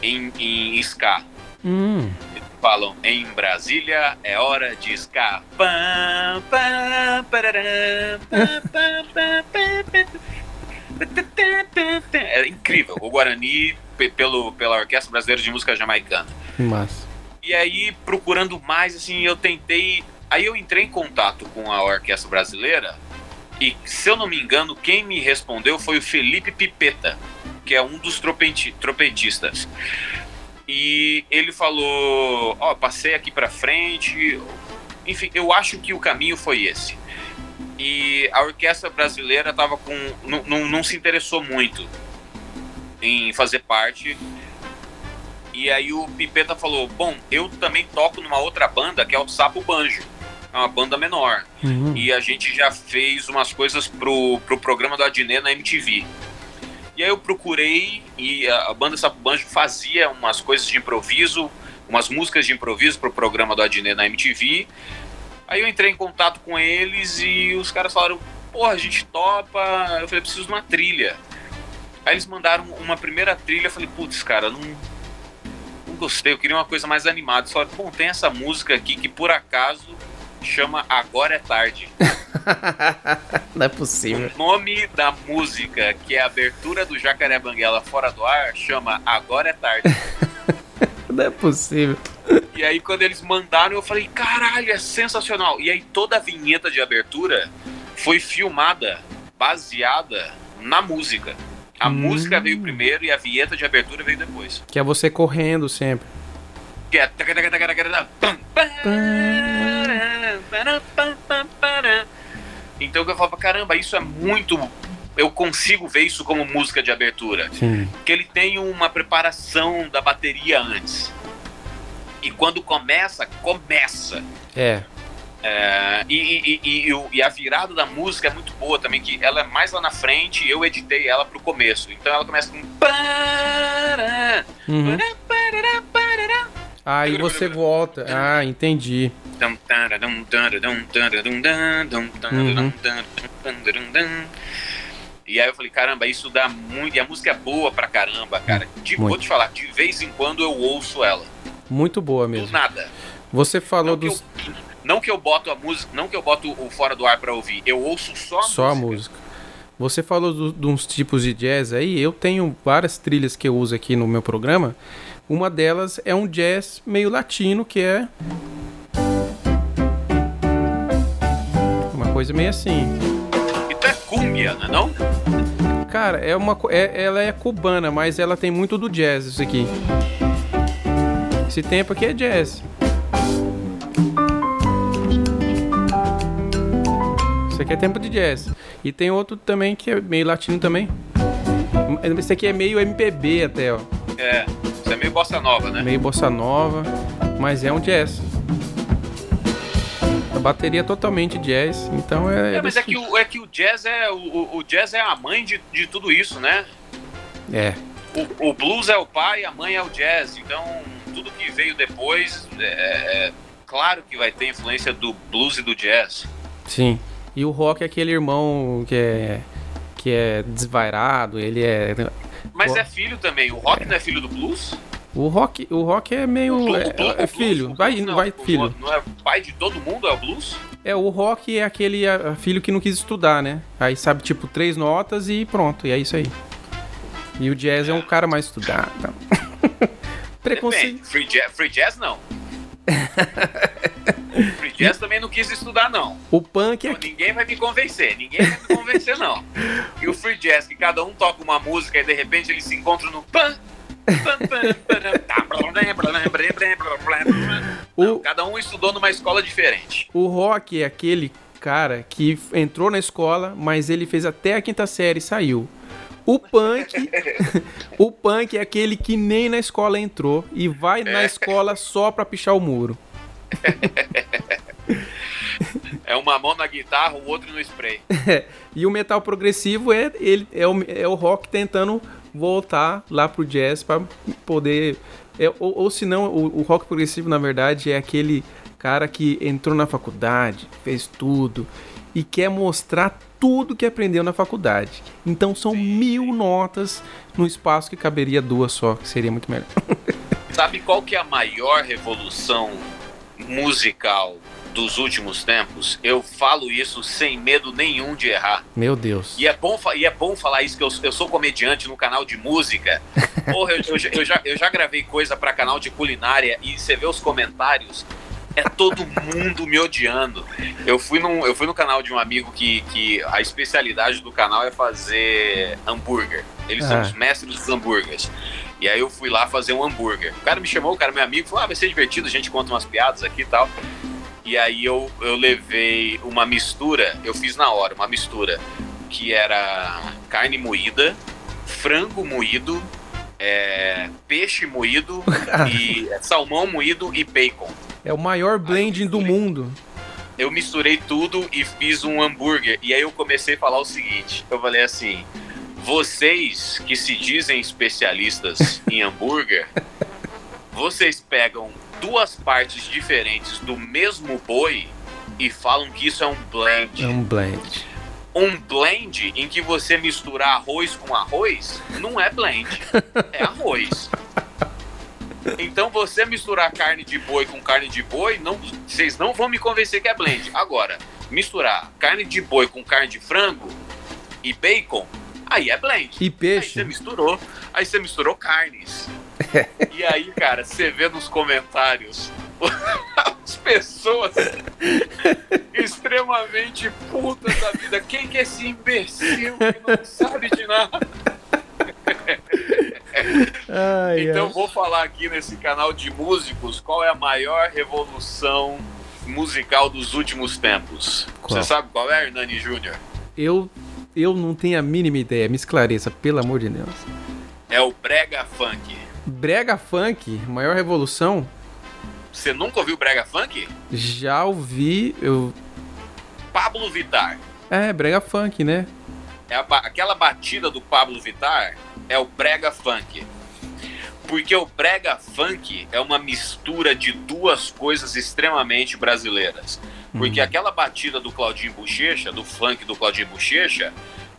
em, em ska. Hum, falam em Brasília é hora de ska. É incrível. O Guarani pe- pelo, pela Orquestra Brasileira de Música Jamaicana. Massa. E aí, procurando mais, assim, eu tentei. Aí eu entrei em contato com a Orquestra Brasileira. E, se eu não me engano, quem me respondeu foi o Felipe Pipeta, que é um dos tropenti- trompetistas. E ele falou: Ó, passei aqui pra frente. Enfim, eu acho que o caminho foi esse. E a orquestra brasileira tava com. Não, não, não se interessou muito em fazer parte. E aí o Pipeta falou: Bom, eu também toco numa outra banda que é o Sapo Banjo. É uma banda menor. Uhum. E a gente já fez umas coisas pro, pro programa do Adnet na MTV. E aí eu procurei e a, banda Sapo Banjo fazia umas coisas de improviso, umas músicas de improviso pro programa do Adnet na MTV. Aí eu entrei em contato com eles e os caras falaram: Porra, a gente topa. Eu falei: Preciso de uma trilha. Aí eles mandaram uma primeira trilha. Eu falei: Putz, cara, não, não gostei. Eu queria uma coisa mais animada. Falaram: Bom, tem essa música aqui que por acaso chama Agora é Tarde. Não é possível. O nome da música, que é a abertura do Jacaré Banguela fora do ar, chama Agora é Tarde. Não é possível. e aí, quando eles mandaram, eu falei: caralho, é sensacional. E aí, toda a vinheta de abertura foi filmada baseada na música. A Hum. música veio primeiro e a vinheta de abertura veio depois. Que é você correndo sempre. Que é. Então eu falava, caramba, isso é muito. Eu consigo ver isso como música de abertura. Sim. Que ele tem uma preparação da bateria antes. E quando começa, começa. É. É, e, e- e- e a virada da música é muito boa também, que ela é mais lá na frente e eu editei ela pro começo. Então ela começa com. Uhum. Aí você volta. Ah, entendi. Uhum. E aí eu falei, caramba, isso dá muito. E a música é boa pra caramba, cara. De, vou te falar, de vez em quando eu ouço ela. Muito boa Do mesmo. nada. Você falou Não que, dos. eu, não que eu boto a música, não que eu boto o fora do ar pra ouvir. Eu ouço só a Só a música. música. Você falou do- de uns tipos de jazz aí. Eu tenho várias trilhas que eu uso aqui no meu programa. Uma delas é um jazz meio latino, que é. Uma coisa meio assim. Então é cumbia, não é não? Cara, é uma, é, ela é cubana, mas ela tem muito do jazz, isso aqui. Esse tempo aqui é jazz. Isso aqui é tempo de jazz. E tem outro também que é meio latino também. Esse aqui é meio MPB até, ó. É. É meio bossa nova, né? Meio bossa nova, mas é um jazz. A bateria é totalmente jazz, então é. É, mas é que o, é que o jazz é o, o- jazz é a mãe de, de tudo isso, né? É. O, o blues é o pai, a mãe é o jazz. Então, tudo que veio depois, é, é claro que vai ter influência do blues e do jazz. Sim. E o rock é aquele irmão que é que é desvairado, ele é Mas é filho também. O rock não é filho do blues? O rock, o rock é meio O blu- é, o blu- é o blues- filho, o vai blues indo, não- vai o- filho. Não é pai de todo mundo, é o blues? É, o rock é aquele ah, filho que não quis estudar, né? Aí sabe tipo três notas e pronto, e é isso aí. E o jazz é um cara mais estudado. Preconceito. Free jazz, free jazz não. free jazz também não quis estudar, não. O punk é Então, ninguém vai me convencer, ninguém vai me convencer, não. E o free jazz, que cada um toca uma música e de repente eles se encontram no pan. Tá, O- cada um estudou numa escola diferente. O rock é aquele cara que entrou na escola, mas ele fez até a quinta série e saiu. O punk, o punk é aquele que nem na escola entrou e vai na escola só pra pichar o muro. É uma mão na guitarra, o outro no spray. E o metal progressivo é ele é o, é o rock tentando voltar lá pro jazz pra poder é, ou, ou se não o, o rock progressivo na verdade é aquele cara que entrou na faculdade, fez tudo e quer mostrar tudo que aprendeu na faculdade. Então são mil notas no espaço que caberia duas só, que seria muito melhor. Sabe qual que é a maior revolução musical dos últimos tempos? Eu falo isso sem medo nenhum de errar. Meu Deus. E é bom, e é bom falar isso, que eu, eu sou comediante no canal de música. Porra, eu, eu já- eu já, eu já gravei coisa pra canal de culinária e você vê os comentários, é todo mundo me odiando. Eu fui, num, eu fui no canal de um amigo que, que a especialidade do canal é fazer hambúrguer. Eles são Ah. os mestres dos hambúrgueres. E aí eu fui lá fazer um hambúrguer. O cara me chamou, o cara é meu amigo, falou: ah, vai ser divertido, a gente conta umas piadas aqui e tal. E aí eu, eu levei uma mistura, eu fiz na hora, uma mistura que era carne moída, frango moído, é, peixe moído e salmão moído e bacon. É o maior blending do mundo. Eu misturei tudo e fiz um hambúrguer. E aí eu comecei a falar o seguinte: eu falei assim, vocês que se dizem especialistas em hambúrguer, vocês pegam duas partes diferentes do mesmo boi e falam que isso é um blend. É um blend. Um blend em que você mistura arroz com arroz não é blend, é arroz. Então você misturar carne de boi com carne de boi, não, vocês não vão me convencer que é blend. Agora, misturar carne de boi com carne de frango e bacon, aí é blend. E Aí você peixe. misturou, aí você misturou carnes. e aí, cara, você vê nos comentários as pessoas extremamente putas da vida. Quem que é esse imbecil que não sabe de nada? Ai, Então ai. vou falar aqui nesse canal de músicos qual é a maior revolução musical dos últimos tempos. Qual? Você sabe qual é, Hernani Júnior? Eu, eu não tenho a mínima ideia. Me esclareça, pelo amor de Deus. É o brega funk. Brega funk, maior revolução. Você nunca ouviu brega funk? Já ouvi. Eu... Pablo Vittar. É, brega funk, né? É a aquela batida do Pablo Vittar é o brega funk. Porque o brega funk é uma mistura de duas coisas extremamente brasileiras. Porque Hum. aquela batida do Claudinho Bochecha, do funk do Claudinho Bochecha,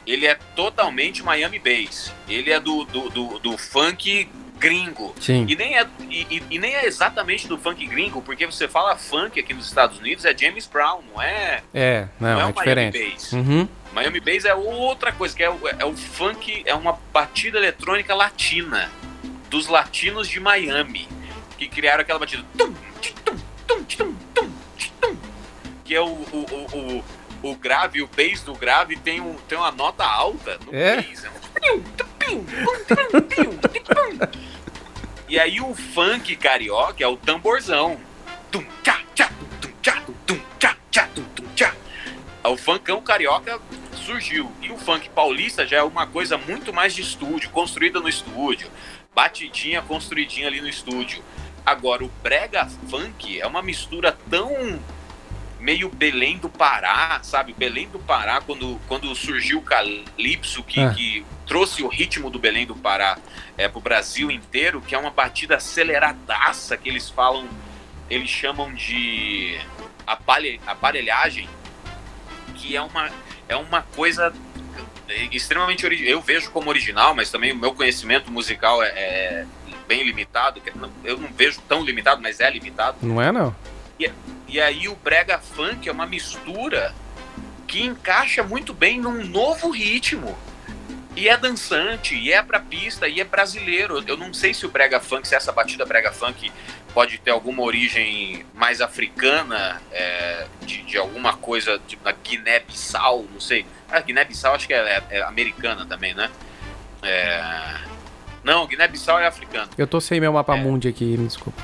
ele é totalmente Miami Bass. Ele é do, do, do, do funk gringo. Sim. E nem, é, e, e- nem é exatamente do funk gringo, porque você fala funk aqui nos Estados Unidos é James Brown, não é, É, não, não é é, o Miami diferente. Bass. Uhum. Miami Bass é outra coisa, que é o, é o funk, é uma batida eletrônica latina, dos latinos de Miami, que criaram aquela batida. tum, tum, tum, tum, tum, tum, que é o, o, o, o, o grave, o bass do grave tem, um, tem uma nota alta no É? bass. É um E aí o funk carioca é o tamborzão. O funkão carioca surgiu. E o funk paulista já é uma coisa muito mais de estúdio, construída no estúdio. Batidinha construidinha ali no estúdio. Agora, o brega funk é uma mistura tão meio Belém do Pará, sabe? Belém do Pará, quando, quando surgiu o Calypso, que, Ah. que trouxe o ritmo do Belém do Pará é, pro Brasil inteiro, que é uma batida aceleradaça que eles falam, eles chamam de aparelhagem, que é uma, é uma coisa extremamente original. Eu vejo como original, mas também o meu conhecimento musical é, é bem limitado. não- Eu não vejo tão limitado, mas é limitado. Não é, não? E aí o brega funk é uma mistura que encaixa muito bem num novo ritmo. E é dançante, e é pra pista, e é brasileiro. Eu não sei se o brega funk, se essa batida brega funk pode ter alguma origem mais africana, é, de, de alguma coisa, tipo na Guiné-Bissau, não sei. Ah, Guiné-Bissau acho que é, é americana também, né? É... Não, Guiné-Bissau é africano. Eu tô sem meu É. mapa mundi aqui, me desculpa.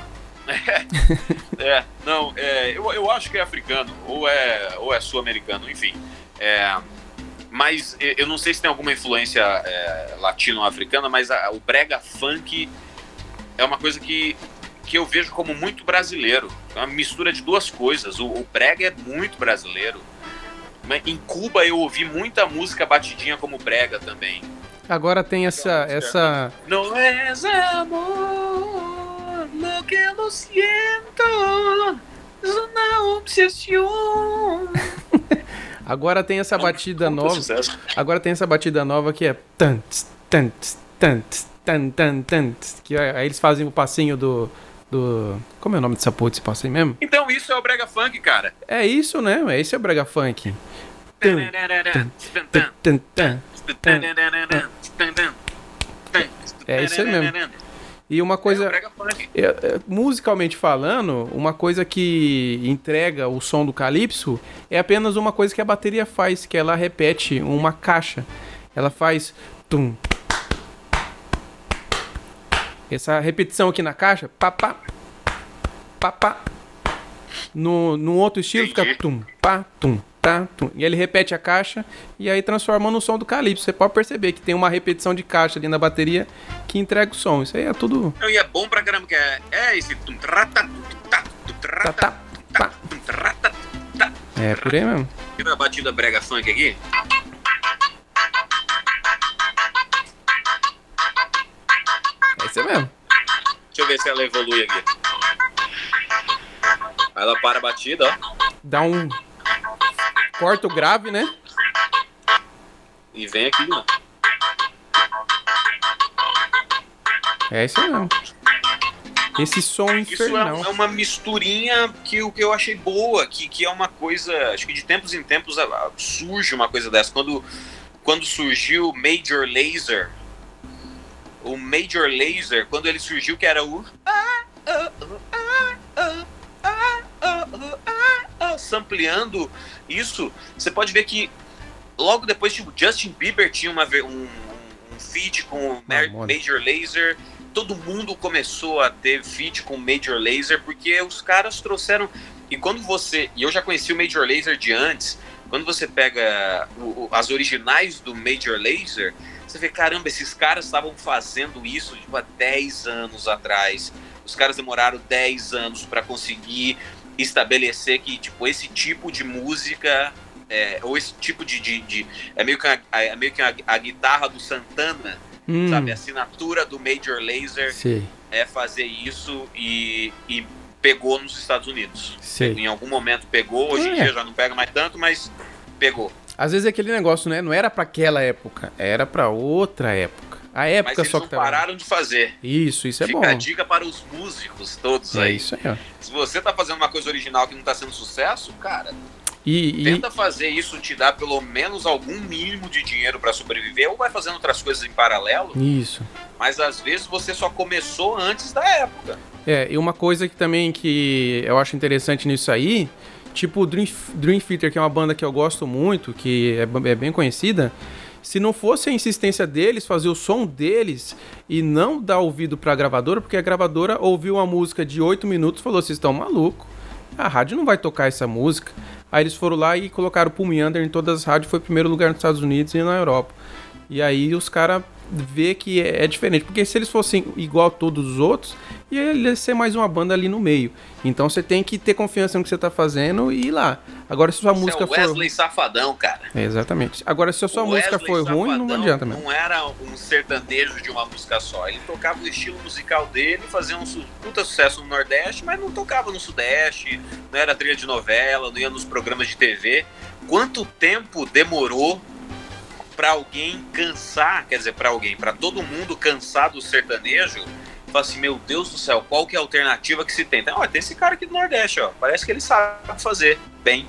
É, não, é, eu, eu acho que é africano, ou é, ou é sul-americano, enfim. É, mas eu não sei se tem alguma influência é, latino-africana, mas a- o brega funk é uma coisa que, que eu vejo como muito brasileiro. É uma mistura de duas coisas. O, o brega é muito brasileiro. Em Cuba eu ouvi muita música batidinha como brega também. Agora tem essa. essa... No es amor lo que lo siento, es una obsesión. Agora tem essa batida nova. Agora tem essa batida nova que é. Tantos, tantos, tantos, tan, tan, tan, que aí eles fazem o passinho do, do... Como é o nome dessa porra desse passinho mesmo? Então isso é o brega funk, cara. É isso, né? É Esse é o brega funk. É isso aí mesmo. E uma coisa... É, é, musicalmente falando, uma coisa que entrega o som do calypso é apenas uma coisa que a bateria faz, que ela repete uma caixa. Ela faz tum. Essa repetição aqui na caixa, pá pá pá pá. No, no outro estilo fica Entendi. tum, pá, tum, tá, tum. E ele repete a caixa e aí transforma no som do calypso. Você pode perceber que tem uma repetição de caixa ali na bateria que entrega o som. Isso aí é tudo e é bom pra caramba, que é, é esse. É, por aí mesmo. Viu a batida brega funk aqui? É isso mesmo. Deixa eu ver se ela evolui aqui. Aí ela para a batida, ó. Dá um. Corta o grave, né? E vem aqui, ó. É isso aí mesmo. Esse som Isso é, infernal. é uma misturinha que, o que eu achei boa, que, que é uma coisa. Acho que de tempos em tempos surge uma coisa dessa. Quando, quando surgiu o Major Laser, o Major Laser, quando ele surgiu, que era o. Sampleando isso, você pode ver que logo depois, tipo, Justin Bieber tinha uma, um, um feat com o. Major Laser. Todo mundo começou a ter feat com o Major Laser porque os caras trouxeram. E quando você. E eu já conheci o Major Laser de antes. Quando você pega o- o- as originais do Major Laser, você vê, caramba, esses caras estavam fazendo isso tipo, há 10 anos atrás. Os caras demoraram 10 anos para conseguir estabelecer que tipo, esse tipo de música é, ou esse tipo de, de, de- é meio que, a, é meio que a, a guitarra do Santana, Hum, sabe? A assinatura do Major Laser sei, é fazer isso e, e pegou nos Estados Unidos. sei. Em algum momento pegou, hoje em É. dia já não pega mais tanto, mas pegou. Às vezes é aquele negócio, né? Não era pra aquela época, era pra outra época. A Mas época eles só não que tava. pararam de fazer. Isso, isso é Fica bom. a dica para os músicos todos É aí. isso aí, ó. Se você tá fazendo uma coisa original que não tá sendo sucesso, cara, E, e- tenta fazer isso te dar pelo menos algum mínimo de dinheiro para sobreviver ou vai fazendo outras coisas em paralelo, isso. mas às vezes você só começou antes da época. É, e uma coisa que também que eu acho interessante nisso aí, tipo o Dream, Dream Theater, que é uma banda que eu gosto muito, que é, é bem conhecida, se não fosse a insistência deles fazer o som deles e não dar ouvido pra gravadora, porque a gravadora ouviu uma música de 8 minutos e falou: vocês estão malucos. A rádio não vai tocar essa música. Aí eles foram lá e colocaram o Under em todas as rádios, foi primeiro lugar nos Estados Unidos e na Europa. E aí os caras vê que é, é diferente, porque se eles fossem igual a todos os outros, ia ser mais uma banda ali no meio. Então você tem que ter confiança no que você tá fazendo e ir lá. Agora se sua Você música é o for Wesley Safadão, cara. é, exatamente. Agora se a sua O música Wesley for ruim, não Safadão adianta mesmo. Não era um sertanejo de uma música só. Ele tocava o estilo musical dele, fazia um puta sucesso no Nordeste, mas não tocava no Sudeste, não era trilha de novela, não ia nos programas de TV. Quanto tempo demorou pra alguém cansar, quer dizer, pra alguém, pra todo mundo cansar do sertanejo? Fala assim, meu Deus do céu, qual que é a alternativa que se tem? Então, ó, tem esse cara aqui do Nordeste, ó, parece que ele sabe fazer bem.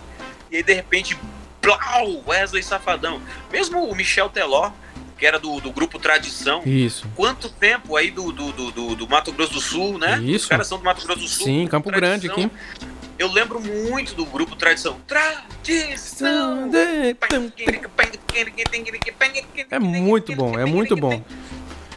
E aí, de repente, plau, Wesley Safadão. Mesmo o Michel Teló, que era do, do grupo Tradição, Isso. quanto tempo aí do, do, do, do- Mato Grosso do Sul, né? Isso. Os caras são do Mato Grosso do Sul. Sim, Campo Grande aqui. Eu lembro muito do grupo Tradição. Tradição! É muito bom, é muito bom.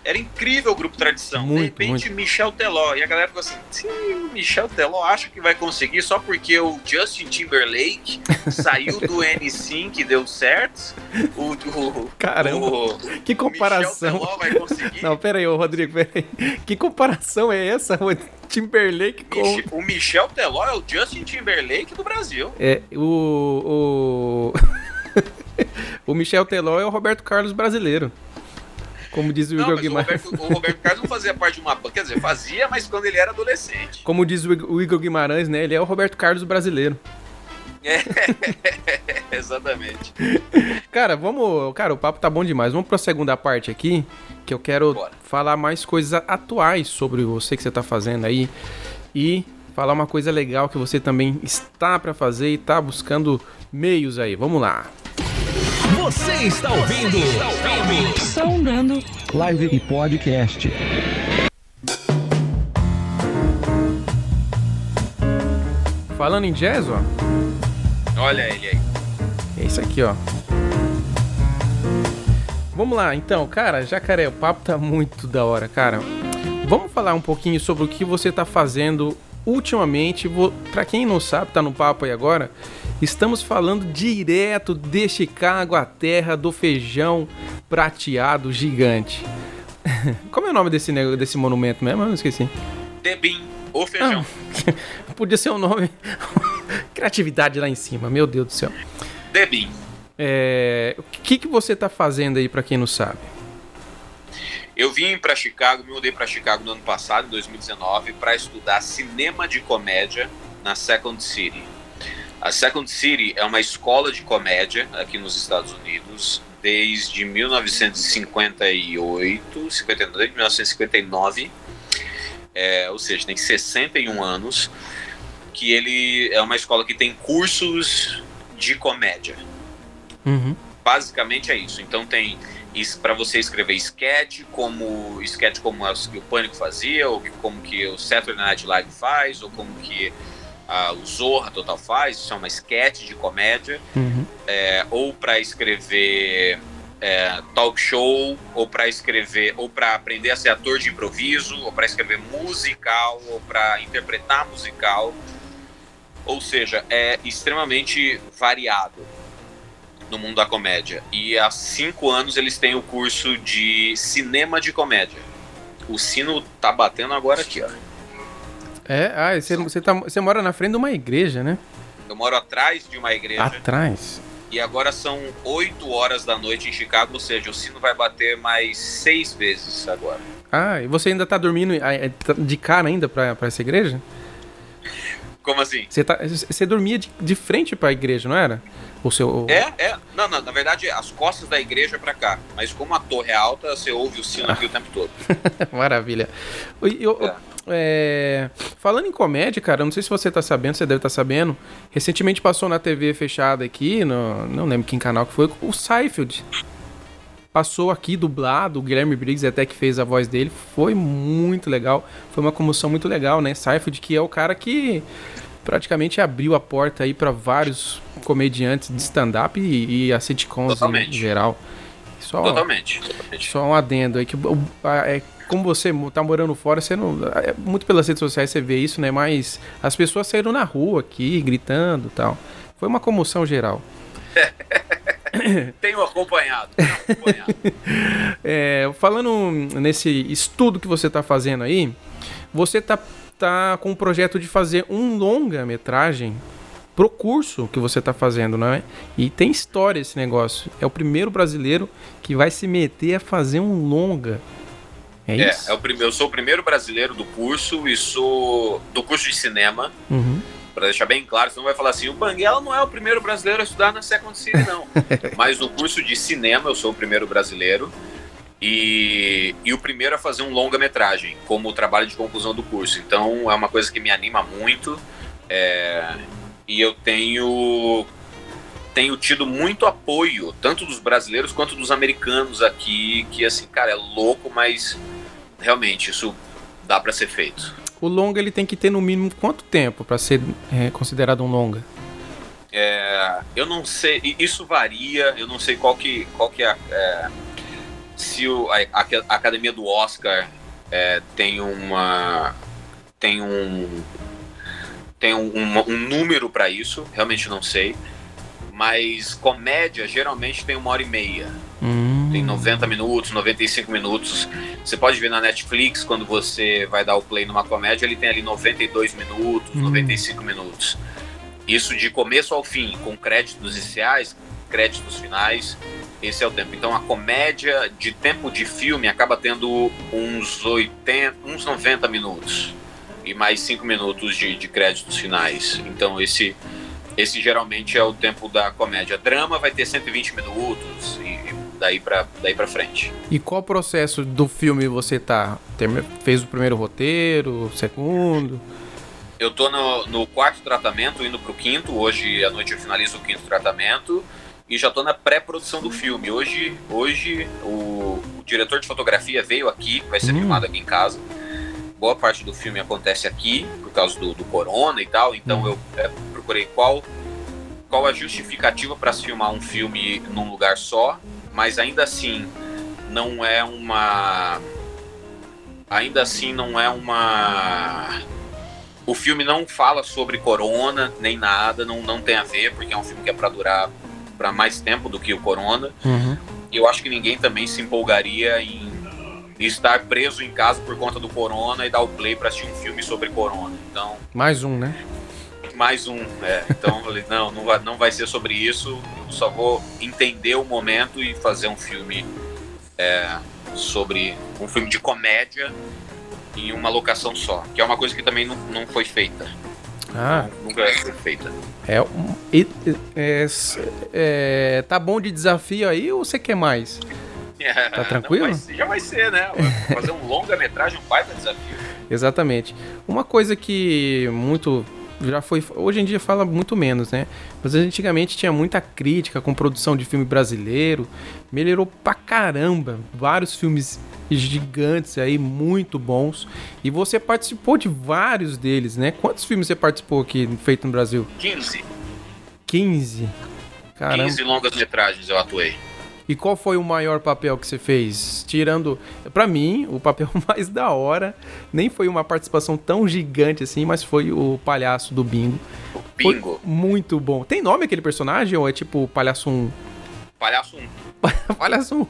Era incrível o grupo Tradição. Muito, de repente, Michel Teló. E a galera ficou assim: se o Michel Teló acha que vai conseguir só porque o Justin Timberlake saiu do N5 e deu certo. O, o, Caramba, o, que o Michel comparação. Teló vai conseguir. Não, pera aí, ô Rodrigo, pera aí. Que comparação é essa? O Timberlake com... O Michel Teló é o Justin Timberlake do Brasil. É, o... O, o Michel Teló é o Roberto Carlos brasileiro. Como diz o Igor mas o Guimarães. Roberto, o Roberto Carlos não fazia parte de uma banda. Quer dizer, fazia, mas quando ele era adolescente. Como diz o Igor- Guimarães, né? Ele é o Roberto Carlos brasileiro. É, exatamente. Cara, vamos. Cara, o papo tá bom demais. Vamos pra segunda parte aqui, que eu quero Bora. falar mais coisas atuais sobre você que você tá fazendo aí. E falar uma coisa legal que você também está pra fazer e tá buscando meios aí. Vamos lá. Você está ouvindo? Sondando Live e Podcast. Falando em jazz, ó. Olha ele aí. É isso aqui, ó. Vamos lá, então, cara, Jacaré, o papo tá muito da hora, cara. Vamos falar um pouquinho sobre o que você tá fazendo ultimamente. Vou, pra quem não sabe, tá no papo aí agora. Estamos falando direto de Chicago, a terra do feijão prateado gigante. Como é o nome desse, desse monumento mesmo? Eu não esqueci. Debim, o feijão. Podia ser o nome. Criatividade lá em cima, meu Deus do céu. Debim. É, o que, que você tá fazendo aí, pra quem não sabe? Eu vim para Chicago, me mudei para Chicago no ano passado, em 2019, para estudar cinema de comédia na Second City. A Second City é uma escola de comédia aqui nos Estados Unidos desde 1958, 59, 1959, é, ou seja, tem 61 anos, que ele é uma escola que tem cursos de comédia Uhum. basicamente é isso. Então tem para você escrever sketch, como sketch como o Pânico fazia, ou como que o Saturday Night Live faz, ou como que ah, o Zorra Total faz. Isso é uma sketch de comédia. Uhum. É, ou para escrever é, talk show, ou para escrever, ou para aprender a ser ator de improviso, ou para escrever musical, ou para interpretar musical. Ou seja, é extremamente variado no mundo da comédia. E há cinco anos eles têm o curso de cinema de comédia. O sino tá batendo agora aqui, ó. É, ah, você, você, tá, você mora na frente de uma igreja, né? Eu moro atrás de uma igreja Atrás. e agora são 8 horas da noite em Chicago, ou seja, o sino vai bater mais seis vezes agora. Ah, e você ainda tá dormindo ah, é, tá de cara ainda pra, pra essa igreja? Como assim? Você, tá, você dormia de, de frente pra igreja, não era? O seu. É, é. Não, não, na verdade, as costas da igreja é pra cá. Mas como a torre é alta, você ouve o sino aqui o tempo todo. Maravilha. E eu- É. é, falando em comédia, cara, não sei se você tá sabendo, você deve estar sabendo. Recentemente passou na TV fechada aqui, no, não lembro quem canal que foi, o Seinfeld. Passou aqui dublado, o Guilherme Briggs até que fez a voz dele. Foi muito legal. Foi uma comoção muito legal, né? Seinfeld, que é o cara que praticamente abriu a porta aí pra vários comediantes de stand-up e, e a sitcoms em Totalmente. geral. Só, Totalmente. totalmente. só um adendo aí que o- a- é, como você tá morando fora, você não. é, muito pelas redes sociais você vê isso, né? Mas as pessoas saíram na rua aqui, gritando e tal. Foi uma comoção geral. Tenho acompanhado. Tenho acompanhado. É, falando nesse estudo que você tá fazendo aí, você tá, tá com o projeto de fazer um longa-metragem pro curso que você tá fazendo, não é? E tem história esse negócio. É o primeiro brasileiro que vai se meter a fazer um longa. É É, isso? é o primeiro, eu sou o primeiro brasileiro do curso e sou do curso de cinema. Uhum. Pra deixar bem claro, você não vai falar assim, o Banguela não é o primeiro brasileiro a estudar na Second City, não. Mas no curso de cinema eu sou o primeiro brasileiro e, e o primeiro a fazer um longa-metragem, como o trabalho de conclusão do curso. Então é uma coisa que me anima muito é, e eu tenho, tenho tido muito apoio, tanto dos brasileiros quanto dos americanos aqui, que assim, cara, é louco, mas realmente isso dá pra ser feito. O longa ele tem que ter no mínimo quanto tempo pra ser é, considerado um longa? É, eu não sei, isso varia, eu não sei qual que, qual que é, a- é, se o, a, a- a academia do Oscar é, tem uma tem um tem um, um- um número para isso, realmente não sei, mas comédia geralmente tem uma hora e meia, Hum, tem 90 minutos, 95 minutos. Você pode ver na Netflix quando você vai dar o play numa comédia, ele tem ali 92 minutos, Hum. 95 minutos. Isso de começo ao fim, com créditos iniciais, créditos finais, esse é o tempo. Então a comédia de tempo de filme acaba tendo uns 80, uns 90 minutos e mais 5 minutos de, de créditos finais. Então esse esse geralmente é o tempo da comédia. Drama vai ter 120 minutos e daí pra, daí pra frente. E qual processo do filme você tá? Fez o primeiro roteiro, o segundo? Eu tô no, no quarto tratamento, indo pro quinto. Hoje à noite eu finalizo o quinto tratamento e já tô na pré-produção do filme. Hoje, hoje o, o, diretor de fotografia veio aqui, vai ser hum. filmado aqui em casa. Boa parte do filme acontece aqui por causa do, do corona e tal. Então hum. eu é, procurei qual qual a justificativa para se filmar um filme num lugar só mas ainda assim não é uma ainda assim não é uma o filme não fala sobre corona nem nada não, não tem a ver porque é um filme que é para durar para mais tempo do que o corona. Uhum. eu acho que ninguém também se empolgaria em estar preso em casa por conta do corona e dar o play para assistir um filme sobre corona então. Mais um né mais um. É. Então eu falei, não, não vai, não vai ser sobre isso. Eu só vou entender o momento e fazer um filme é, sobre um filme de comédia em uma locação só, que é uma coisa que também não, não foi feita. Ah. Nunca foi feita. É, é, é, tá bom de desafio aí ou você quer mais? É, tá tranquilo? Vai, já vai ser, né? Fazer um longa-metragem, um baita desafio. Exatamente. Uma coisa que muito já foi. Hoje em dia fala muito menos, né? Mas antigamente tinha muita crítica com produção de filme brasileiro. Melhorou pra caramba. Vários filmes gigantes aí, muito bons. E você participou de vários deles, né? Quantos filmes você participou aqui feito no Brasil? 15. 15? Caramba. 15 longas metragens eu atuei. E qual foi o maior papel que você fez? Tirando, para mim, o papel mais da hora, nem foi uma participação tão gigante assim, mas foi o palhaço do Bingo. O Bingo? Foi muito bom. Tem nome aquele personagem ou é tipo Palhaço 1? Palhaço 1. palhaço 1.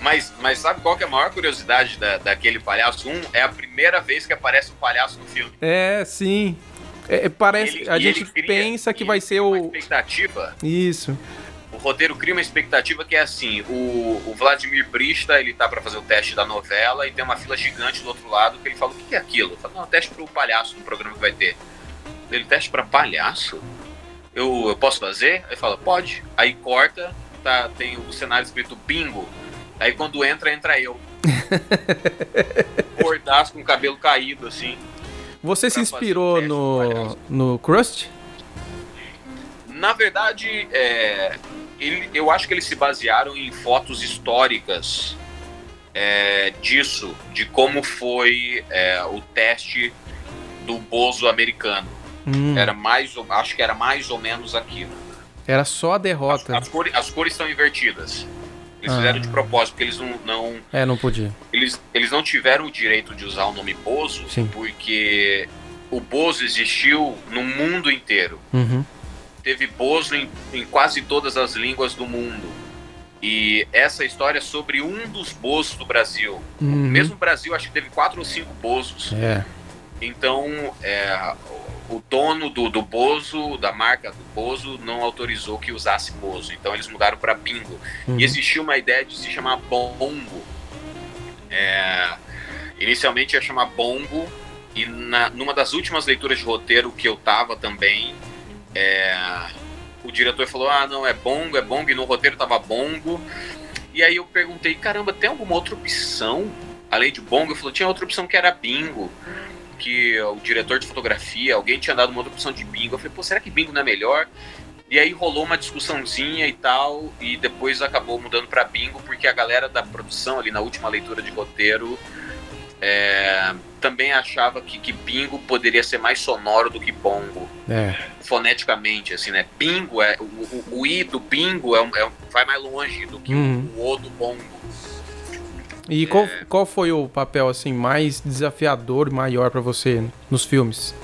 mas, mas sabe qual que é a maior curiosidade da, daquele Palhaço 1? É a primeira vez que aparece um palhaço no filme. É, sim. É, é parece, ele, a gente pensa que vai ser o. expectativa. Isso o roteiro cria uma expectativa que é assim: o, o Vladimir Brista ele tá para fazer o teste da novela e tem uma fila gigante do outro lado que ele fala: o que é aquilo? Fala, não, teste pro palhaço no programa que vai ter. Ele teste para palhaço? Eu, eu posso fazer? Aí fala: pode. Aí corta, tá, tem o cenário escrito bingo. Aí quando entra, entra eu. Cordaço com o cabelo caído assim. Você se inspirou no, no Crust? Na verdade, é, ele, eu acho que eles se basearam em fotos históricas é, disso, de como foi é, o teste do Bozo americano. Hum. Era mais, acho que era mais ou menos aquilo. Era só a derrota. As, as, cores, as cores são invertidas. Eles ah. fizeram de propósito, porque eles não, não. É, não podia. Eles, eles não tiveram o direito de usar o nome Bozo, Sim. porque o Bozo existiu no mundo inteiro. Uhum teve Bozo em, em quase todas as línguas do mundo. E essa história é sobre um dos Bozos do Brasil. Uhum. Mesmo o Brasil, acho que teve quatro ou cinco Bozos. É. Então, é, o dono do, do Bozo, da marca do Bozo, não autorizou que usasse Bozo. Então, eles mudaram para Bingo. Uhum. E existia uma ideia de se chamar Bongo. É, inicialmente ia chamar Bongo. E na, numa das últimas leituras de roteiro que eu tava também, é, o diretor falou: ah, não, é bongo, é bongo, e no roteiro tava bongo. E aí eu perguntei: caramba, tem alguma outra opção além de bongo? Ele falou: tinha outra opção que era bingo. Que o diretor de fotografia, alguém tinha dado uma outra opção de bingo. Eu falei: pô, será que bingo não é melhor? E aí rolou uma discussãozinha e tal, e depois acabou mudando para bingo, porque a galera da produção ali na última leitura de roteiro é, também achava que, que bingo poderia ser mais sonoro do que bongo. É. Foneticamente, assim, né? Bingo, é, o, o, o I do bingo é, é, vai mais longe do que uhum. o, o O do bongo. E qual, é. qual foi o papel assim mais desafiador e maior para você nos filmes?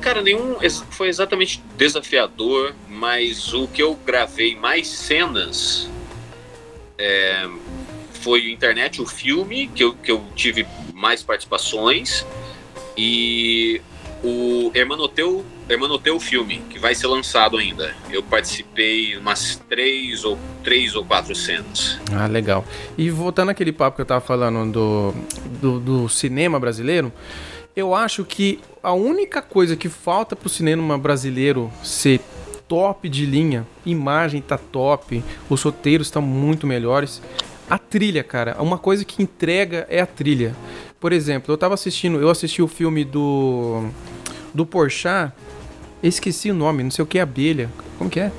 Cara, nenhum foi exatamente desafiador, mas o que eu gravei mais cenas é, foi Internet, o filme, que eu, que eu tive mais participações, e o Hermanoteu, Hermanoteu filme, que vai ser lançado ainda. Eu participei umas três ou três ou quatro cenas. Ah, legal. E voltando àquele papo que eu tava falando do, do, do cinema brasileiro, Eu acho que a única coisa que falta pro cinema brasileiro ser top de linha, imagem tá top, os roteiros estão muito melhores. A trilha, cara, uma coisa que entrega é a trilha. Por exemplo, eu tava assistindo, eu assisti o filme do do Porchat, esqueci o nome, não sei o que abelha. Como que é?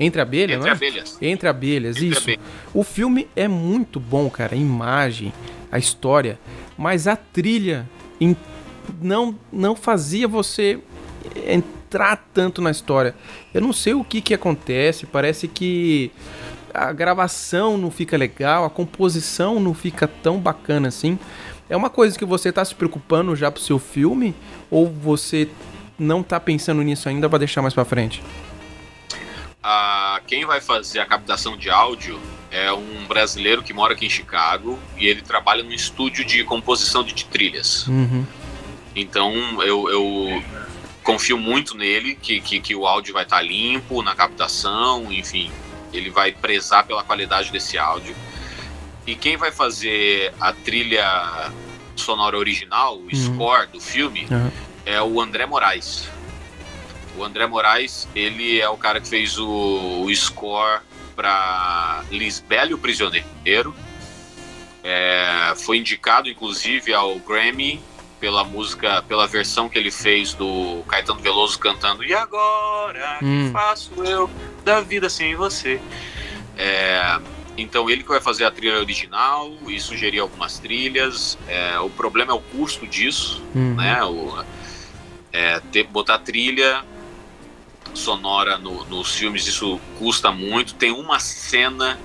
Entre abelhas, Entre é? abelhas. Entre abelhas, Entre isso. abelhas. O filme é muito bom, cara, a imagem, a história, mas a trilha em- não não fazia você entrar tanto na história. Eu não sei o que que acontece, parece que a gravação não fica legal, a composição não fica tão bacana assim. É uma coisa que você tá se preocupando já pro seu filme ou você não tá pensando nisso ainda, vai deixar mais pra frente? Ah, quem vai fazer a captação de áudio é um brasileiro que mora aqui em Chicago e ele trabalha num estúdio de composição de, de trilhas. Uhum. Então eu, eu confio muito nele, que, que, que o áudio vai estar limpo na captação, enfim, ele vai prezar pela qualidade desse áudio. E quem vai fazer a trilha sonora original, o score do filme, Uhum. é o André Moraes. O André Moraes, ele é o cara que fez o, o score para Lisbela e o Prisioneiro. É, foi indicado, inclusive, ao Grammy pela música, pela versão que ele fez do Caetano Veloso cantando E agora Hum. que faço eu da vida sem você? É, então ele que vai fazer a trilha original e sugerir algumas trilhas. É, o problema é o custo disso, Uhum. né? O, é, ter, botar trilha sonora no- nos filmes, isso custa muito. Tem uma cena.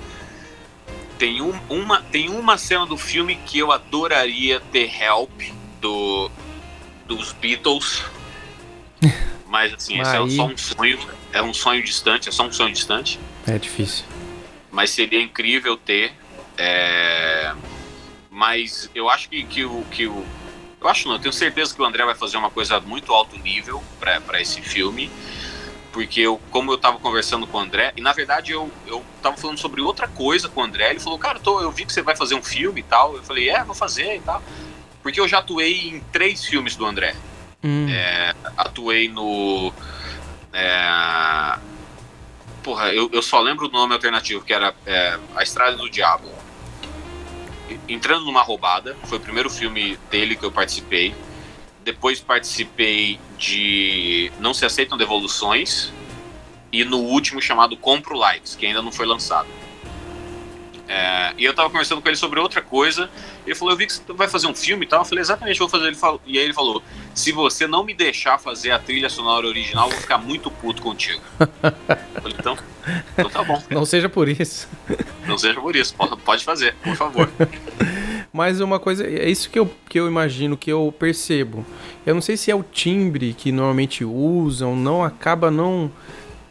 Tem, um, uma, tem uma cena do filme que eu adoraria ter help do, dos Beatles. Mas assim, esse é Aí- só um sonho. É um sonho distante, é só um sonho distante. É difícil. Mas seria incrível ter. é, Mas eu acho que, que, o, que o. Eu acho não, eu tenho certeza que o André vai fazer uma coisa muito alto nível para esse filme. Porque eu, como eu tava conversando com o André, e na verdade eu, eu tava falando sobre outra coisa com o André, ele falou, cara, tô, eu vi que você vai fazer um filme e tal. Eu falei, é, vou fazer e tal. Porque eu já atuei em três filmes do André Hum. atuei no. É, porra, eu, eu só lembro o nome alternativo, que era é, A Estrada do Diabo. Entrando numa roubada, foi o primeiro filme dele que eu participei. Depois participei de Não Se Aceitam Devoluções. E no último chamado Compro Likes, que ainda não foi lançado. É, e eu tava conversando com ele sobre outra coisa. Ele falou: Eu vi que você vai fazer um filme e tal. Eu falei: Exatamente, eu vou fazer. Ele falou, e aí ele falou: Se você não me deixar fazer a trilha sonora original, eu vou ficar muito puto contigo. eu falei: Então, então tá bom. Não seja por isso. Não seja por isso. Pode, pode fazer, por favor. Mas uma coisa, é isso que eu, que eu imagino, que eu percebo. Eu não sei se é o timbre que normalmente usam, não acaba não.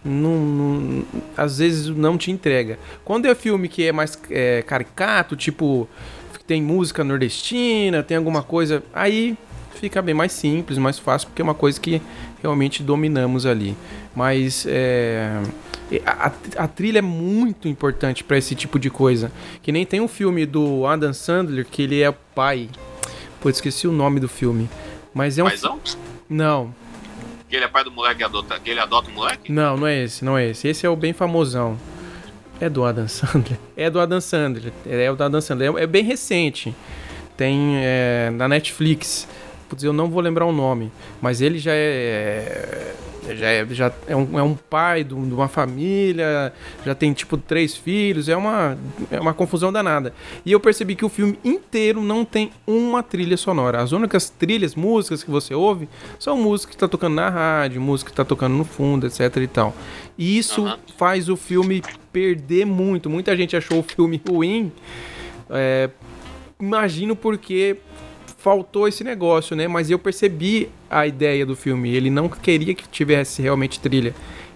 Não, não- às vezes não te entrega. Quando é filme que é mais é, caricato, tipo, tem música nordestina, tem alguma coisa, aí fica bem mais simples, mais fácil, porque é uma coisa que realmente dominamos ali. Mas é, a, a- trilha é muito importante pra esse tipo de coisa. Que nem tem um filme do Adam Sandler que ele é o pai. Pô, esqueci o nome do filme. Mas é um. Paizão? Não, Que ele é pai do moleque que adota, que ele adota o moleque? não, não é esse, não é esse. Esse é o bem famosão. É do Adam Sandler. É do Adam Sandler. É o do Adam Sandler. É, é bem recente. Tem é, na Netflix. Putz, eu não vou lembrar o nome. Mas ele já é. Já é, já é, um, é um pai de um- uma família, já tem tipo três filhos, é uma, é uma confusão danada. E eu percebi que o filme inteiro não tem uma trilha sonora. As únicas trilhas, músicas que você ouve, são músicas que tá tocando na rádio, música que tá tocando no fundo, etc e tal. E isso faz o filme perder muito. Muita gente achou o filme ruim. É, imagino porque faltou esse negócio, né? Mas eu percebi a ideia do filme. Ele não queria que tivesse realmente trilha.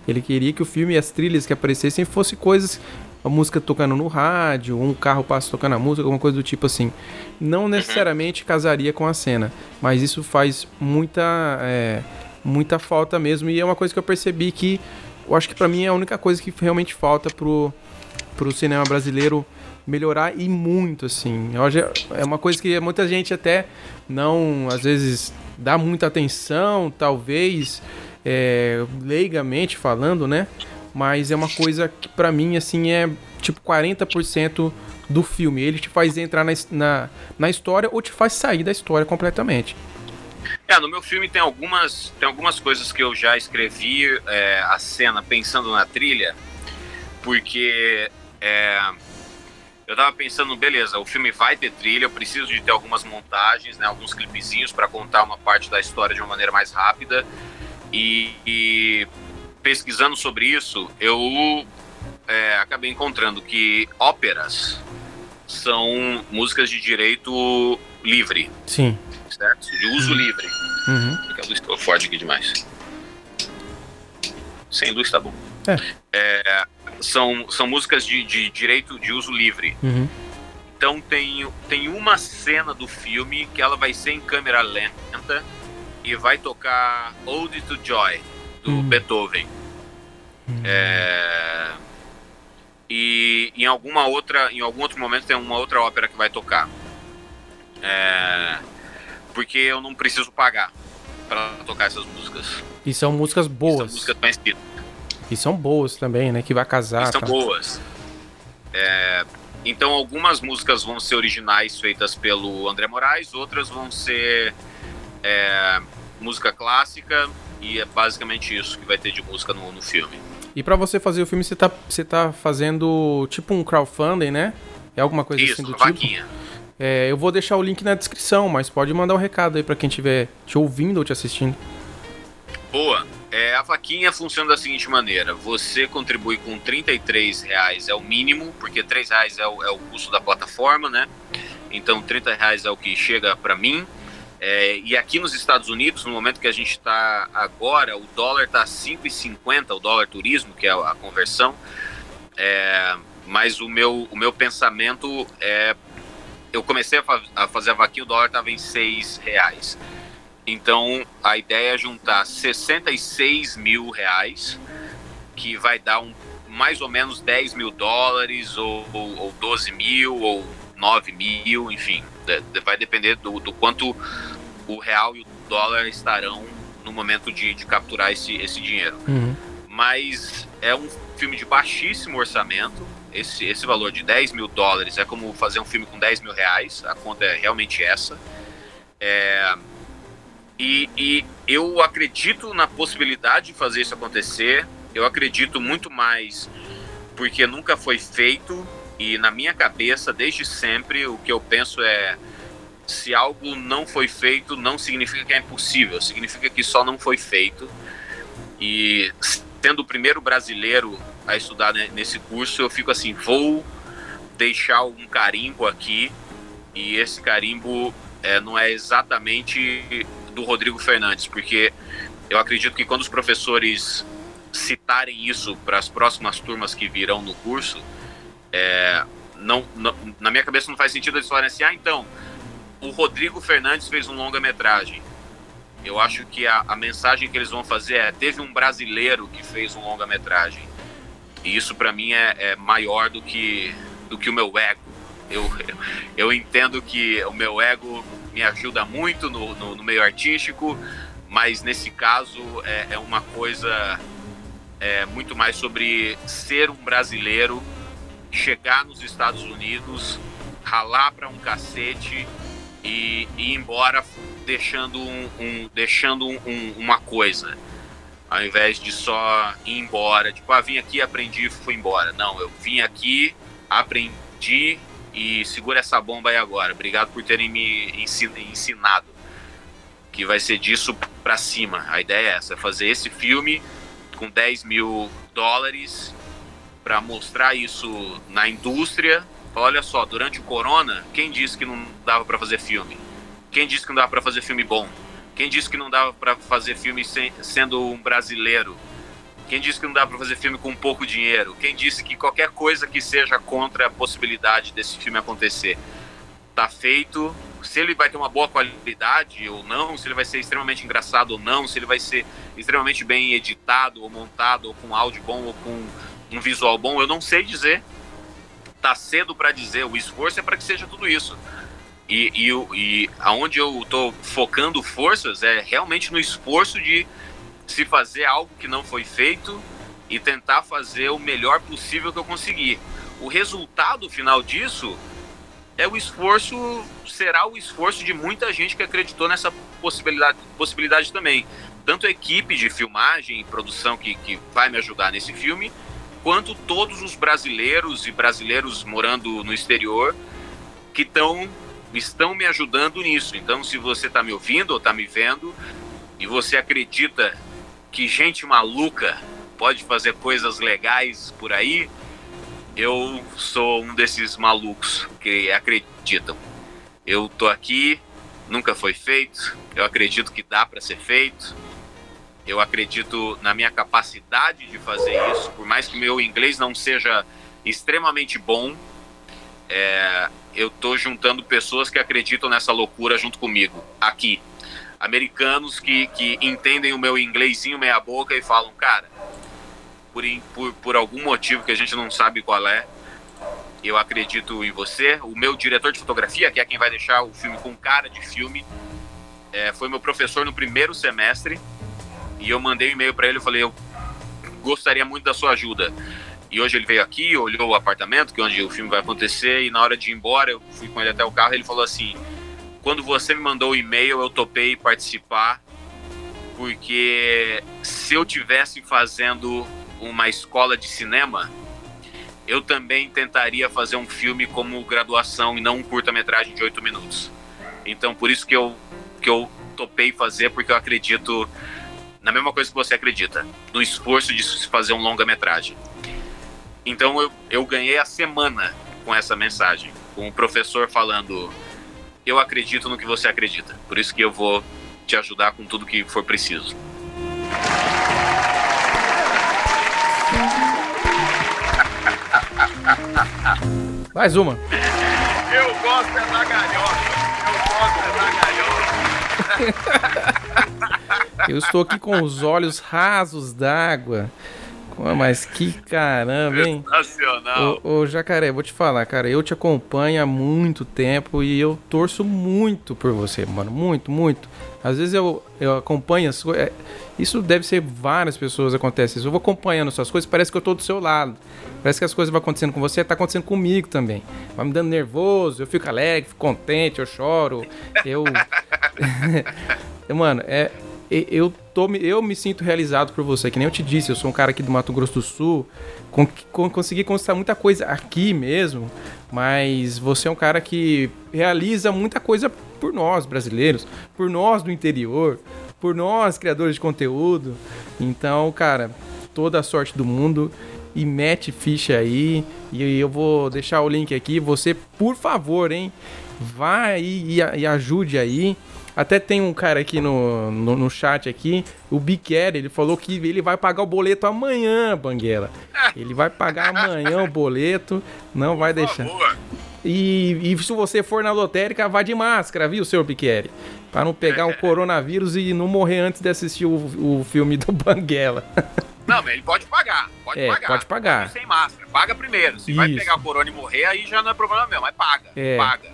Ele queria que o filme e as trilhas que aparecessem fossem coisas. A música tocando no rádio, um carro passa tocando a música, alguma coisa do tipo assim. Não necessariamente casaria com a cena, mas isso faz muita, é, muita falta mesmo. E é uma coisa que eu percebi que eu acho que pra mim é a única coisa que realmente falta pro, pro cinema brasileiro melhorar e muito, assim. Hoje é uma coisa que muita gente até não, às vezes, dá muita atenção, talvez, é, leigamente falando, né? Mas é uma coisa que para mim, assim, é tipo 40% do filme. Ele te faz entrar na, na, na história ou te faz sair da história completamente. É, no meu filme tem algumas, tem algumas coisas que eu já escrevi é, a cena pensando na trilha, porque é, eu tava pensando, beleza, o filme vai ter trilha, eu preciso de ter algumas montagens, né, alguns clipezinhos para contar uma parte da história de uma maneira mais rápida. E, e pesquisando sobre isso, eu é, acabei encontrando que óperas são músicas de direito livre. Sim. Certo? De uso uhum. livre. Uhum. A luz ficou forte aqui demais. Sem luz tá bom. É. é são, são músicas de, de direito de uso livre. Uhum. Então tem, tem uma cena do filme que ela vai ser em câmera lenta e vai tocar Ode to Joy, do uhum. Beethoven. Uhum. É... E em alguma outra, em algum outro momento tem uma outra ópera que vai tocar. É... Porque eu não preciso pagar para tocar essas músicas. E são músicas boas. são músicas conhecidas. E são boas também, né? Que vai casar. E são tá. boas. É, então algumas músicas vão ser originais feitas pelo André Moraes, outras vão ser é, música clássica e é basicamente isso que vai ter de música no, no filme. E para você fazer o filme, você tá, você tá fazendo tipo um crowdfunding, né? É alguma coisa isso, assim do tipo? Vaquinha. É, eu vou deixar o link na descrição, mas pode mandar um recado aí para quem estiver te ouvindo ou te assistindo. Boa. É, a vaquinha funciona da seguinte maneira: você contribui com 33 reais é o mínimo, porque 3 reais é o, é o custo da plataforma, né? Então 30 reais é o que chega para mim. É, e aqui nos Estados Unidos, no momento que a gente está agora, o dólar está 5,50, o dólar turismo, que é a conversão. É, mas o meu, o meu pensamento é. Eu comecei a, fa a fazer a vaquinha, o dólar estava em 6 reais. Então a ideia é juntar 66 mil reais, que vai dar um, mais ou menos 10 mil dólares, ou, ou, ou 12 mil, ou 9 mil, enfim. vai depender do, do, quanto o real e o dólar estarão no momento de, de capturar esse, esse dinheiro. Uhum. Mas é um filme de baixíssimo orçamento. Esse, esse valor de 10 mil dólares é como fazer um filme com 10 mil reais. A conta é realmente essa. É, e, e eu acredito na possibilidade de fazer isso acontecer. Eu acredito muito mais porque nunca foi feito e na minha cabeça, desde sempre, o que eu penso é se algo não foi feito, não significa que é impossível, significa que só não foi feito. E sendo o primeiro brasileiro a estudar nesse curso, eu fico assim, vou deixar um carimbo aqui e esse carimbo é, não é exatamente do Rodrigo Fernandes, porque eu acredito que quando os professores citarem isso para as próximas turmas que virão no curso, é, não, não, na minha cabeça não faz sentido eles falarem assim, ah, então, o Rodrigo Fernandes fez um longa-metragem. Eu acho que a, a, mensagem que eles vão fazer é: teve um brasileiro que fez um longa-metragem. E isso para mim é, é, maior do que, do que o meu ego. Eu, eu entendo que o meu ego me ajuda muito no, no, no meio artístico, mas nesse caso é, é uma coisa é, muito mais sobre ser um brasileiro, chegar nos Estados Unidos, ralar para um cacete e, e ir embora deixando, um, um deixando um, uma coisa. Ao invés de só ir embora, tipo, ah, vim aqui, aprendi fui embora. Não, eu vim aqui, aprendi e segura essa bomba aí agora. Obrigado por terem me ensinado. Que vai ser disso para cima. A ideia é essa: fazer esse filme com 10 mil dólares para mostrar isso na indústria. Olha só, durante o Corona, quem disse que não dava para fazer filme? Quem disse que não dava para fazer filme bom? Quem disse que não dava para fazer filme sem, sendo um brasileiro? Quem disse que não dá para fazer filme com pouco dinheiro? Quem disse que qualquer coisa que seja contra a possibilidade desse filme acontecer tá feito? Se ele vai ter uma boa qualidade ou não, se ele vai ser extremamente engraçado ou não, se ele vai ser extremamente bem editado ou montado ou com áudio bom ou com um visual bom, eu não sei dizer. tá cedo para dizer. O esforço é para que seja tudo isso. E, e, e aonde eu estou focando forças é realmente no esforço de se fazer algo que não foi feito e tentar fazer o melhor possível que eu conseguir. O resultado final disso é o esforço, será o esforço de muita gente que acreditou nessa possibilidade, possibilidade também. Tanto a equipe de filmagem e produção que, que vai me ajudar nesse filme, quanto todos os brasileiros e brasileiros morando no exterior que tão, estão me ajudando nisso. Então, se você está me ouvindo ou está me vendo e você acredita que gente maluca pode fazer coisas legais por aí, eu sou um desses malucos que acreditam. Eu tô aqui, nunca foi feito, eu acredito que dá para ser feito. Eu acredito na minha capacidade de fazer isso, por mais que meu inglês não seja extremamente bom, é, eu tô juntando pessoas que acreditam nessa loucura junto comigo, aqui. Americanos que, que entendem o meu inglesinho meia boca e falam, cara, por, por, por algum motivo que a gente não sabe qual é. Eu acredito em você. O meu diretor de fotografia, que é quem vai deixar o filme com cara de filme, é, foi meu professor no primeiro semestre. E eu mandei um e-mail para ele. Eu falei: Eu gostaria muito da sua ajuda. E hoje ele veio aqui, olhou o apartamento, que é onde o filme vai acontecer. E na hora de ir embora, eu fui com ele até o carro. Ele falou assim: Quando você me mandou o e-mail, eu topei participar. Porque se eu tivesse fazendo uma escola de cinema, eu também tentaria fazer um filme como graduação e não um curta-metragem de oito minutos. Então, por isso que eu, que eu topei fazer, porque eu acredito na mesma coisa que você acredita, no esforço de se fazer um longa-metragem. Então, eu, eu ganhei a semana com essa mensagem, com o professor falando: Eu acredito no que você acredita, por isso que eu vou te ajudar com tudo que for preciso. Mais uma. Eu gosto é da galhofa. Eu gosto é da galhofa. Eu estou aqui com os olhos rasos d'água. Mas que caramba, hein? Sensacional. Ô, ô, Jacaré, vou te falar, cara, eu te acompanho há muito tempo e eu torço muito por você, mano. Muito, muito. Às vezes eu, eu acompanho as coisas. É, isso deve ser várias pessoas acontece isso. Eu vou acompanhando suas coisas, parece que eu tô do seu lado. Parece que as coisas vão acontecendo com você, tá acontecendo comigo também. Vai me dando nervoso, eu fico alegre, fico contente, eu choro. Eu. Mano, é, eu, tô, eu me sinto realizado por você, que nem eu te disse, eu sou um cara aqui do Mato Grosso do Sul, com, com, consegui conquistar muita coisa aqui mesmo, mas você é um cara que realiza muita coisa por nós brasileiros, por nós do interior, por nós criadores de conteúdo. Então, cara, toda a sorte do mundo e mete ficha aí. E eu vou deixar o link aqui. Você, por favor, hein? Vai e, e ajude aí. Até tem um cara aqui no, no, no chat aqui, o Biquer, ele falou que ele vai pagar o boleto amanhã, Banguela. Ele vai pagar amanhã o boleto, não vai deixar. E, e, se você for na lotérica, vá de máscara, viu, senhor Biqueri? Para não pegar o coronavírus e não morrer antes de assistir o, o filme do Banguela. Não, mas ele pode pagar. Pode é, pagar. Pode pagar. sem máscara. Paga primeiro. Se Isso. vai pegar o corona e morrer, aí já não é problema meu, mas paga. É. Paga.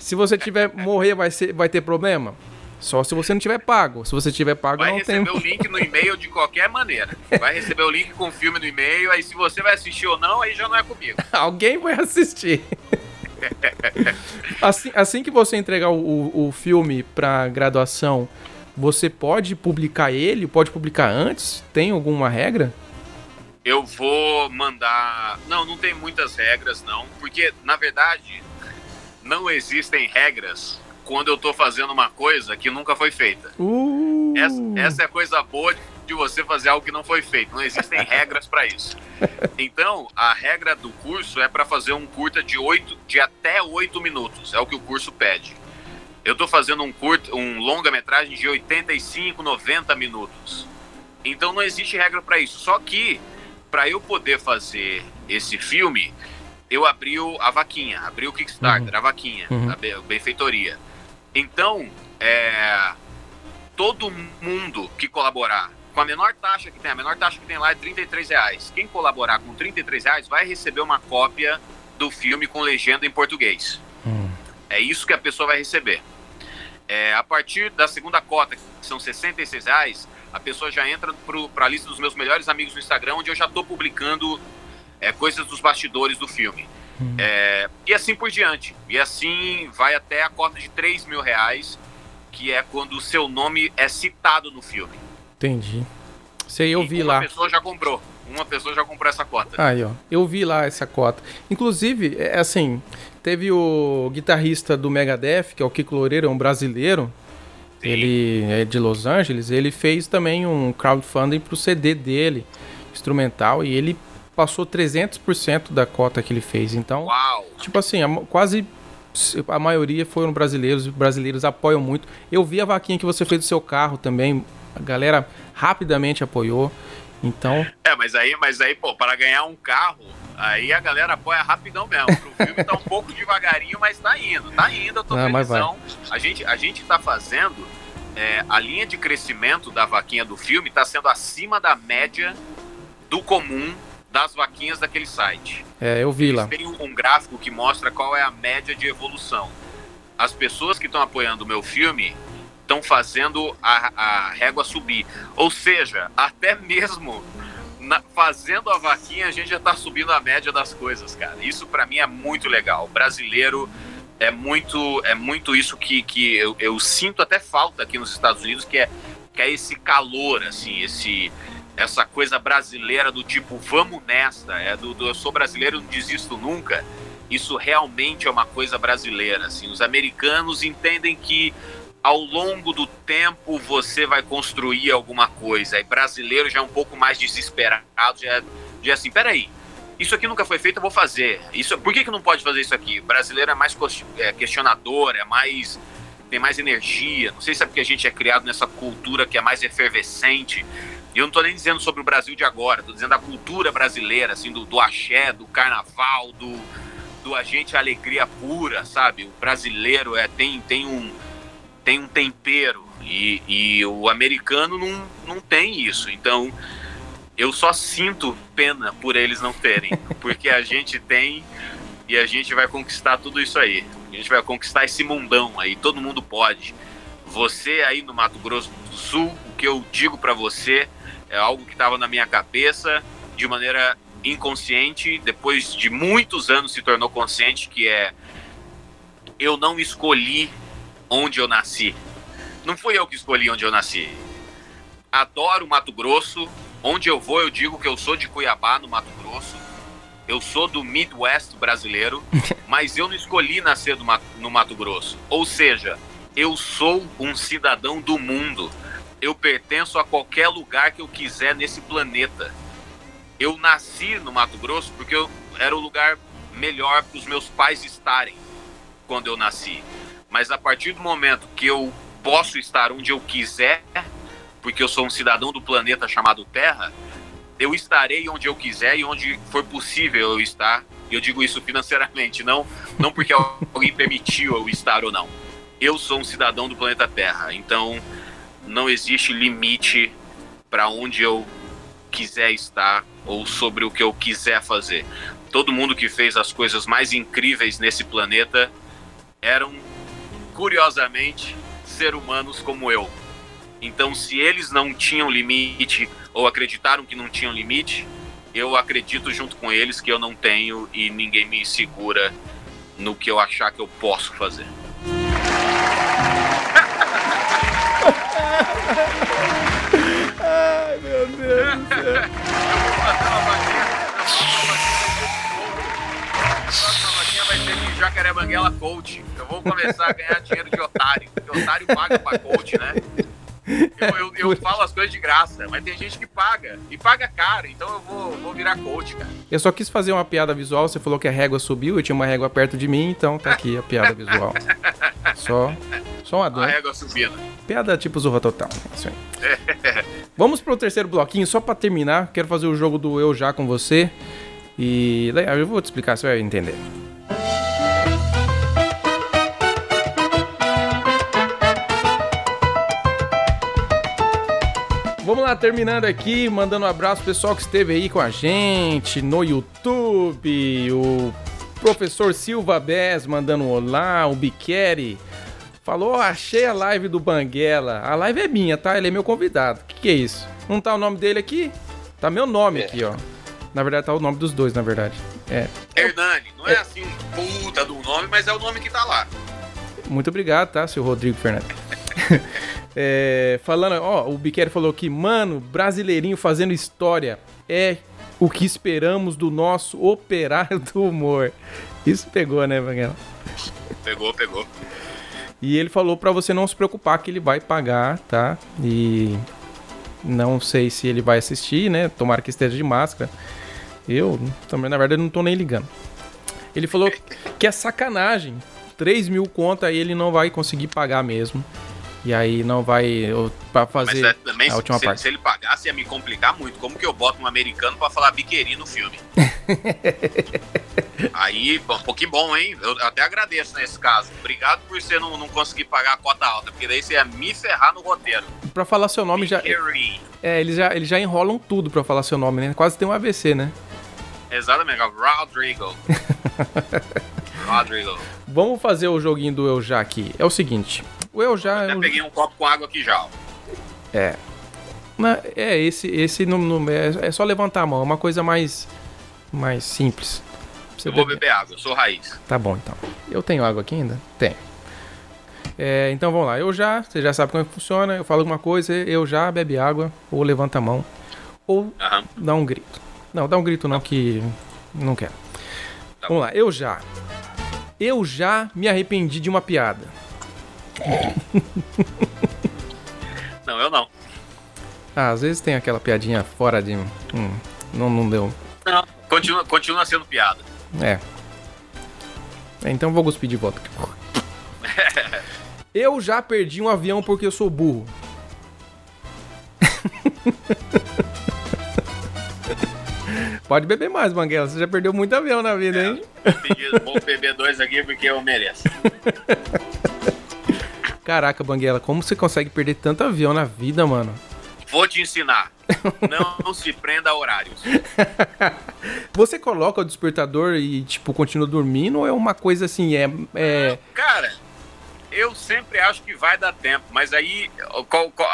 Se você tiver morrer, vai, ser, vai ter problema? Só se você não tiver pago. Se você tiver pago, vai não tem. Vai receber o link no e-mail de qualquer maneira. Vai receber o link com o filme no e-mail. Aí se você vai assistir ou não, aí já não é comigo. Alguém vai assistir. assim, assim que você entregar o, o, o filme pra graduação, você pode publicar ele? Pode publicar antes? Tem alguma regra? Eu vou mandar. Não, não tem muitas regras, não. Porque, na verdade, não existem regras quando eu tô fazendo uma coisa que nunca foi feita. Uh. Essa, essa é a coisa boa de você fazer algo que não foi feito. Não existem regras para isso. Então, a regra do curso é para fazer um curta de, 8, de até 8 minutos. É o que o curso pede. Eu estou fazendo um curto, um longa-metragem de 85, 90 minutos. Então não existe regra para isso. Só que para eu poder fazer esse filme, eu abri o, a vaquinha, abri o Kickstarter, uhum. a vaquinha, uhum. a benfeitoria. Então, é, todo mundo que colaborar com a menor taxa que tem, a menor taxa que tem lá é 33 reais. Quem colaborar com 33 reais vai receber uma cópia do filme com legenda em português. Hum. É isso que a pessoa vai receber. É, a partir da segunda cota, que são 66 reais, a pessoa já entra para a lista dos meus melhores amigos no Instagram, onde eu já estou publicando é, coisas dos bastidores do filme. Hum. É, e assim por diante. E assim vai até a cota de 3 mil reais, que é quando o seu nome é citado no filme. Entendi. Sei, eu e vi lá. Uma pessoa já comprou. Uma pessoa já comprou essa cota. Aí, ó. Eu vi lá essa cota. Inclusive, é assim, teve o guitarrista do Megadeth, que é o Kiko Loureiro, é um brasileiro. Sim. Ele é de Los Angeles. Ele fez também um crowdfunding pro CD dele, instrumental, e ele passou 300% da cota que ele fez. Então, Uau. tipo assim, quase a maioria foram brasileiros, os brasileiros apoiam muito. Eu vi a vaquinha que você fez do seu carro também, a galera rapidamente apoiou. Então. É, mas aí, mas aí, pô, para ganhar um carro, aí a galera apoia rapidão mesmo. Pro filme tá um pouco devagarinho, mas tá indo, tá indo, eu tô Não. A gente, a gente tá fazendo. É, a linha de crescimento da vaquinha do filme está sendo acima da média do comum das vaquinhas daquele site. É, eu vi Eles lá. Tem um gráfico que mostra qual é a média de evolução. As pessoas que estão apoiando o meu filme estão fazendo a, a régua subir. Ou seja, até mesmo na, fazendo a vaquinha, a gente já está subindo a média das coisas, cara. Isso para mim é muito legal. O brasileiro é muito, é muito isso que, que eu, eu, sinto até falta aqui nos Estados Unidos, que é, que é esse calor, assim, esse essa coisa brasileira do tipo vamos nesta, é do, do eu sou brasileiro, não desisto nunca. Isso realmente é uma coisa brasileira, assim. Os americanos entendem que ao longo do tempo você vai construir alguma coisa. E brasileiro já é um pouco mais desesperado, já, é, já é assim, peraí, isso aqui nunca foi feito, eu vou fazer. Isso, por que, que não pode fazer isso aqui? O brasileiro é mais é, questionador, é mais tem mais energia. Não sei se é porque a gente é criado nessa cultura que é mais efervescente. E eu não estou nem dizendo sobre o Brasil de agora, estou dizendo a cultura brasileira, assim, do, do axé, do carnaval, do, do agente alegria pura, sabe? O brasileiro é, tem, tem um tem um tempero e, e o americano não, não tem isso. Então eu só sinto pena por eles não terem, porque a gente tem e a gente vai conquistar tudo isso aí. A gente vai conquistar esse mundão aí, todo mundo pode. Você aí no Mato Grosso do Sul, o que eu digo para você é algo que estava na minha cabeça de maneira inconsciente, depois de muitos anos se tornou consciente que é eu não escolhi onde eu nasci. Não fui eu que escolhi onde eu nasci. Adoro Mato Grosso. Onde eu vou, eu digo que eu sou de Cuiabá, no Mato Grosso. Eu sou do Midwest brasileiro, mas eu não escolhi nascer no Mato Grosso. Ou seja, eu sou um cidadão do mundo. Eu pertenço a qualquer lugar que eu quiser nesse planeta. Eu nasci no Mato Grosso porque eu, era o lugar melhor para os meus pais estarem quando eu nasci. Mas a partir do momento que eu posso estar onde eu quiser, porque eu sou um cidadão do planeta chamado Terra, eu estarei onde eu quiser e onde for possível eu estar. E eu digo isso financeiramente, não, não porque alguém permitiu eu estar ou não. Eu sou um cidadão do planeta Terra, então não existe limite para onde eu quiser estar ou sobre o que eu quiser fazer. Todo mundo que fez as coisas mais incríveis nesse planeta eram curiosamente, ser humanos como eu. Então, se eles não tinham limite ou acreditaram que não tinham limite, eu acredito junto com eles que eu não tenho e ninguém me segura no que eu achar que eu posso fazer. Jacaré Banguela Coach. Eu vou começar a ganhar dinheiro de otário, porque otário paga pra coach, né? Eu, eu, eu, falo as coisas de graça, mas tem gente que paga. E paga caro, então eu vou, vou virar coach, cara. Eu só quis fazer uma piada visual. Você falou que a régua subiu, eu tinha uma régua perto de mim, então tá aqui a piada visual. Só, só uma dor. A régua subindo. Piada tipo Zorra Total. Isso aí. Vamos pro terceiro bloquinho, só pra terminar. Quero fazer o jogo do Eu Já com você. E eu vou te explicar, você vai entender. Terminando aqui, mandando um abraço pro pessoal que esteve aí com a gente no YouTube, o professor Silva Bess mandando um olá, o Biqueri. Falou, achei a live do Banguela. A live é minha, tá? Ele é meu convidado. O que, que é isso? Não tá o nome dele aqui? Tá meu nome É. aqui, ó. Na verdade, tá o nome dos dois, na verdade. É. Hernani, não é assim um puta do nome, mas é o nome que tá lá. Muito obrigado, tá, seu Rodrigo Fernandes. É, falando, ó, o Biqueri falou que, mano, brasileirinho fazendo história é o que esperamos do nosso operário do humor. Isso pegou, né, Banguela? Pegou, pegou. E ele falou pra você não se preocupar que ele vai pagar, tá? E não sei se ele vai assistir, né? Tomara que esteja de máscara. Eu também, na verdade, não tô nem ligando. Ele falou que é sacanagem. 3 mil conto aí ele não vai conseguir pagar mesmo. E aí não vai pra Mas fazer é, também, a última se- parte. se ele pagasse, ia me complicar muito. Como que eu boto um americano pra falar biqueri no filme? Aí, pô, que bom, hein? Eu até agradeço nesse caso. Obrigado por você não, não conseguir pagar a cota alta, porque daí você ia me ferrar no roteiro. Pra falar seu nome já. Biqueri. É, eles já, eles já enrolam tudo pra falar seu nome, né? Quase tem um AVC, né? Exatamente, Rodrigo. Rodrigo. Vamos fazer o joguinho do Eu Já aqui. É o seguinte. Eu Já. Até é um- peguei um copo com água aqui já. É. Na- é, esse, esse não, não- é, é só levantar a mão, é uma coisa mais, mais simples. Você Eu vou beber. água, eu sou raiz. Tá bom, então. Eu tenho água aqui ainda? Tenho. É, então vamos lá, eu já, você já sabe como é que funciona, eu falo alguma coisa, eu já bebe água, ou levanta a mão, ou Aham. dá um grito. Não, dá um grito não, que não quero. Tá vamos lá, eu já. Eu já me arrependi de uma piada. Não, eu não. Ah, às vezes tem aquela piadinha fora de. Hum, não, não deu. Não. Continua, continua sendo piada. É. É, Então vou cuspir de volta. Eu já perdi um avião porque eu sou burro. Pode beber mais, Banguela. Você já perdeu muito avião na vida, hein? Vou, pedir, vou beber dois aqui porque eu mereço. Caraca, Banguela, como você consegue perder tanto avião na vida, mano? Vou te ensinar. Não se prenda a horários. Você coloca o despertador e, tipo, continua dormindo ou é uma coisa assim, é. é... Cara, eu sempre acho que vai dar tempo, mas aí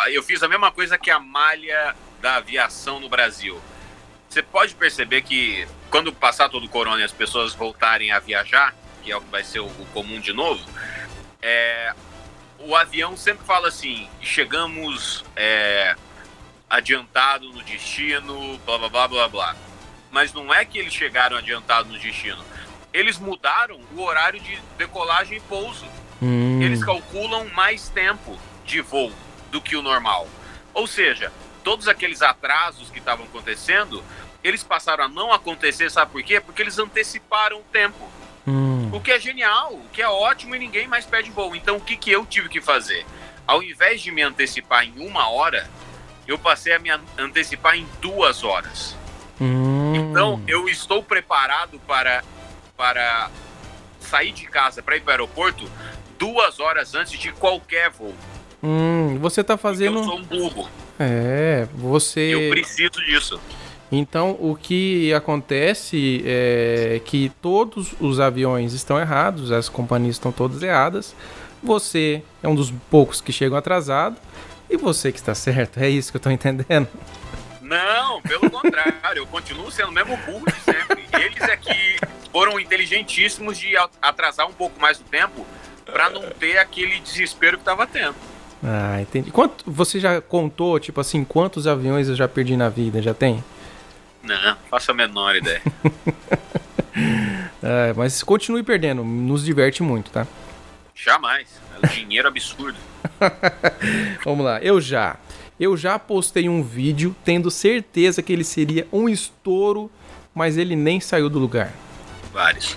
eu fiz a mesma coisa que a malha da aviação no Brasil. Você pode perceber que quando passar todo o corona e as pessoas voltarem a viajar, que é o que vai ser o, o comum de novo, é, o avião sempre fala assim: chegamos é, adiantado no destino, blá blá blá blá blá. Mas não é que eles chegaram adiantado no destino. Eles mudaram o horário de decolagem e pouso. Hum, Eles calculam mais tempo de voo do que o normal. Ou seja, todos aqueles atrasos que estavam acontecendo, eles passaram a não acontecer, sabe por quê? Porque eles anteciparam o tempo. Hum, O que é genial, o que é ótimo e ninguém mais pede voo. Então o que, que eu tive que fazer? Ao invés de me antecipar em uma hora, eu passei a me an- antecipar em duas horas. hum. Então eu estou preparado para, para sair de casa para ir para o aeroporto duas horas antes de qualquer voo. Hum, você tá Porque fazendo. Eu sou um burro. É, você. Eu preciso disso. Então, o que acontece é que todos os aviões estão errados, as companhias estão todas erradas. Você é um dos poucos que chegam atrasado e você que está certo. É isso que eu tô entendendo. Não, pelo contrário, eu continuo sendo o mesmo burro de sempre. Eles é que foram inteligentíssimos de atrasar um pouco mais o tempo para não ter aquele desespero que tava tendo. Ah, entendi. Quanto você já contou, tipo assim, quantos aviões eu já perdi na vida? Já tem? Não, faço a menor ideia. É, mas continue perdendo, nos diverte muito, tá? Jamais. É um dinheiro absurdo. Vamos lá, eu já. Eu já postei um vídeo tendo certeza que ele seria um estouro, mas ele nem saiu do lugar. Vários.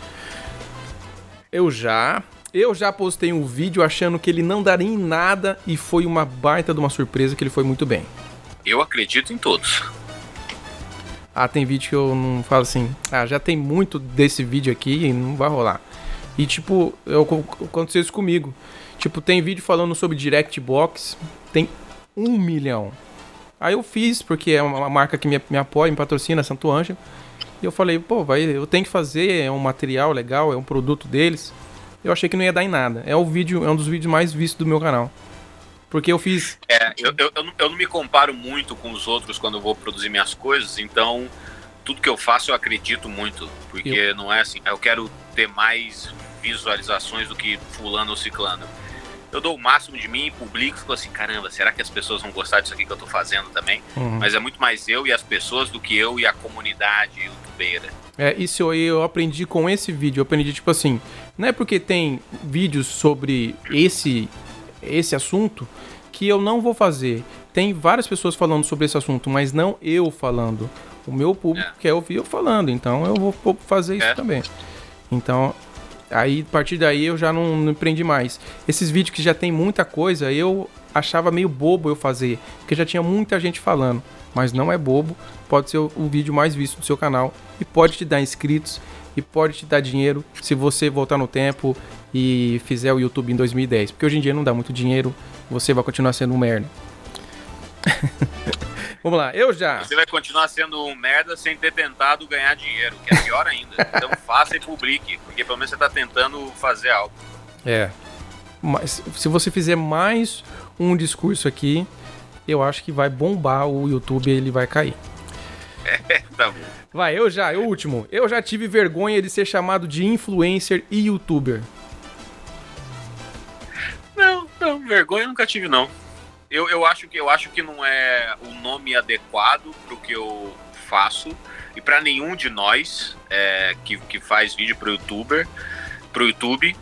Eu já. Eu já postei um vídeo achando que ele não daria em nada e foi uma baita de uma surpresa que ele foi muito bem. Eu acredito em todos. Ah, tem vídeo que eu não falo assim, ah, já tem muito desse vídeo aqui e não vai rolar. E tipo, eu, aconteceu isso comigo. Tipo, tem vídeo falando sobre Direct Box, tem um milhão. Aí eu fiz, porque é uma marca que me, me apoia, me patrocina, Santo Ângelo. E eu falei, pô, vai, eu tenho que fazer, é um material legal, é um produto deles. Eu achei que não ia dar em nada. É o vídeo, é um dos vídeos mais vistos do meu canal. Porque eu fiz. É, eu, eu, eu, não, eu não me comparo muito com os outros quando eu vou produzir minhas coisas, então tudo que eu faço eu acredito muito. Porque eu... não é assim, eu quero ter mais visualizações do que fulano ou ciclano eu dou o máximo de mim, publico e fico assim, caramba, será que as pessoas vão gostar disso aqui que eu tô fazendo também? Uhum. Mas é muito mais eu e as pessoas do que eu e a comunidade youtubeira. É, isso aí eu aprendi com esse vídeo, eu aprendi tipo assim, não é porque tem vídeos sobre esse esse assunto que eu não vou fazer. Tem várias pessoas falando sobre esse assunto, mas não eu falando. O meu público é. quer ouvir eu falando, então eu vou fazer isso é. também. Então, Aí, a partir daí, eu já não, não empreendi mais. Esses vídeos que já tem muita coisa, eu achava meio bobo eu fazer, porque já tinha muita gente falando. Mas não é bobo, pode ser o, o vídeo mais visto do seu canal e pode te dar inscritos e pode te dar dinheiro se você voltar no tempo e fizer o YouTube em 2010. Porque hoje em dia não dá muito dinheiro, você vai continuar sendo um merda. Vamos lá, eu já. Você vai continuar sendo um merda sem ter tentado ganhar dinheiro, que é pior ainda. então faça e publique, porque pelo menos você está tentando fazer algo. É. Mas se você fizer mais um discurso aqui, eu acho que vai bombar o YouTube e ele vai cair. É, tá bom. Vai, eu já, o último. Eu já tive vergonha de ser chamado de influencer e youtuber. Não, vergonha eu nunca tive, não. Eu, eu, acho que, eu acho que não é o nome adequado para o que eu faço e para nenhum de nós é, que, que faz vídeo para o YouTuber, pro YouTube.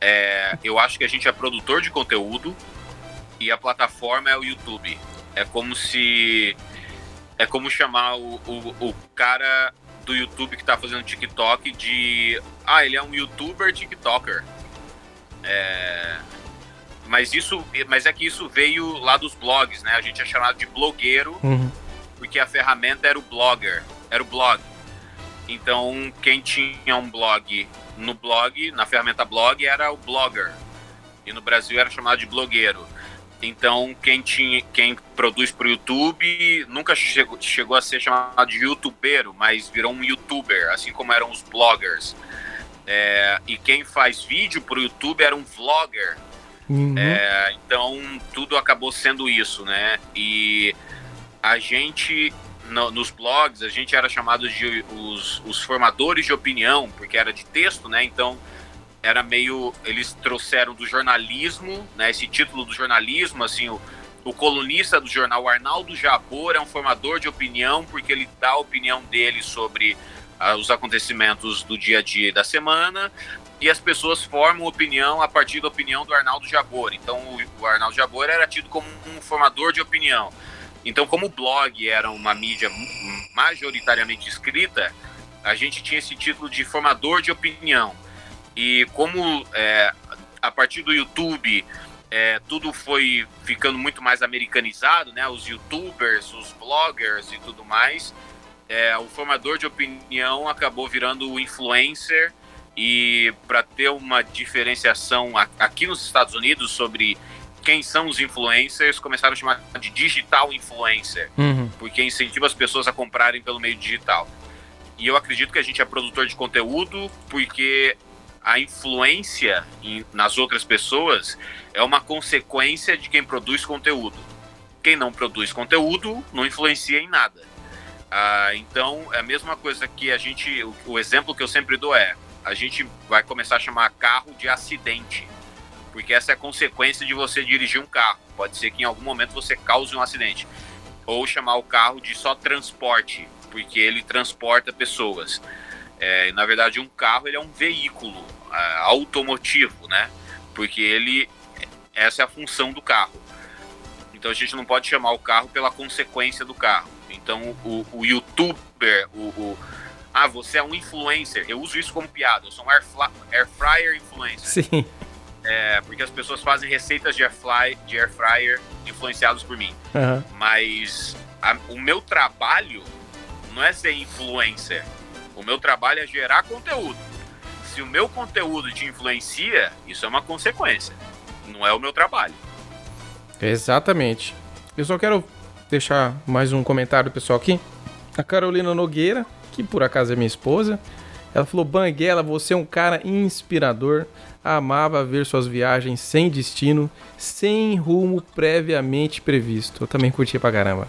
É, eu acho que a gente é produtor de conteúdo e a plataforma é o YouTube. É como se. É como chamar o, o, o cara do YouTube que está fazendo TikTok de. Ah, ele é um YouTuber TikToker. É, mas isso, mas é que isso veio lá dos blogs, né? A gente é chamado de blogueiro, uhum. porque a ferramenta era o blogger, era o blog. Então, quem tinha um blog no blog, na ferramenta blog, era o blogger. E no Brasil era chamado de blogueiro. Então, quem, tinha, quem produz para o YouTube nunca chegou, chegou a ser chamado de youtubeiro, mas virou um youtuber, assim como eram os bloggers. É, e quem faz vídeo para o YouTube era um vlogger. Uhum. É, então tudo acabou sendo isso, né? E a gente no, nos blogs a gente era chamado de os, os, formadores de opinião porque era de texto, né? Então era meio eles trouxeram do jornalismo, né? Esse título do jornalismo, assim o, o colunista do jornal Arnaldo Jabor é um formador de opinião porque ele dá a opinião dele sobre uh, os acontecimentos do dia a dia da semana e as pessoas formam opinião a partir da opinião do Arnaldo Jabor. Então, o, Arnaldo Jabor era tido como um formador de opinião. Então, como o blog era uma mídia majoritariamente escrita, a gente tinha esse título de formador de opinião. E como é, a partir do YouTube é, tudo foi ficando muito mais americanizado, né? Os YouTubers, os bloggers e tudo mais, é, o formador de opinião acabou virando o influencer e para ter uma diferenciação aqui nos Estados Unidos sobre quem são os influencers, começaram a chamar de digital influencer, uhum. porque incentiva as pessoas a comprarem pelo meio digital. E eu acredito que a gente é produtor de conteúdo porque a influência em, nas outras pessoas é uma consequência de quem produz conteúdo. Quem não produz conteúdo não influencia em nada. Ah, então, é a mesma coisa que a gente. O, o exemplo que eu sempre dou é: a gente vai começar a chamar carro de acidente, porque essa é a consequência de você dirigir um carro. Pode ser que em algum momento você cause um acidente. Ou chamar o carro de só transporte, porque ele transporta pessoas. É, na verdade, um carro ele é um veículo é, automotivo, né? Porque ele essa é a função do carro. Então a gente não pode chamar o carro pela consequência do carro. Então o, o youtuber, o, o ah, você é um influencer. Eu uso isso como piada. Eu sou um air, air fryer influencer. Sim. É, porque as pessoas fazem receitas de air, fly, de air fryer influenciados por mim. Uhum. Mas a, o meu trabalho não é ser influencer. O meu trabalho é gerar conteúdo. Se o meu conteúdo te influencia, isso é uma consequência. Não é o meu trabalho. Exatamente. Eu só quero deixar mais um comentário pessoal aqui. A Carolina Nogueira que por acaso é minha esposa. Ela falou: Banguela, você é um cara inspirador. Amava ver suas viagens sem destino, sem rumo previamente previsto. Eu também curti pra caramba.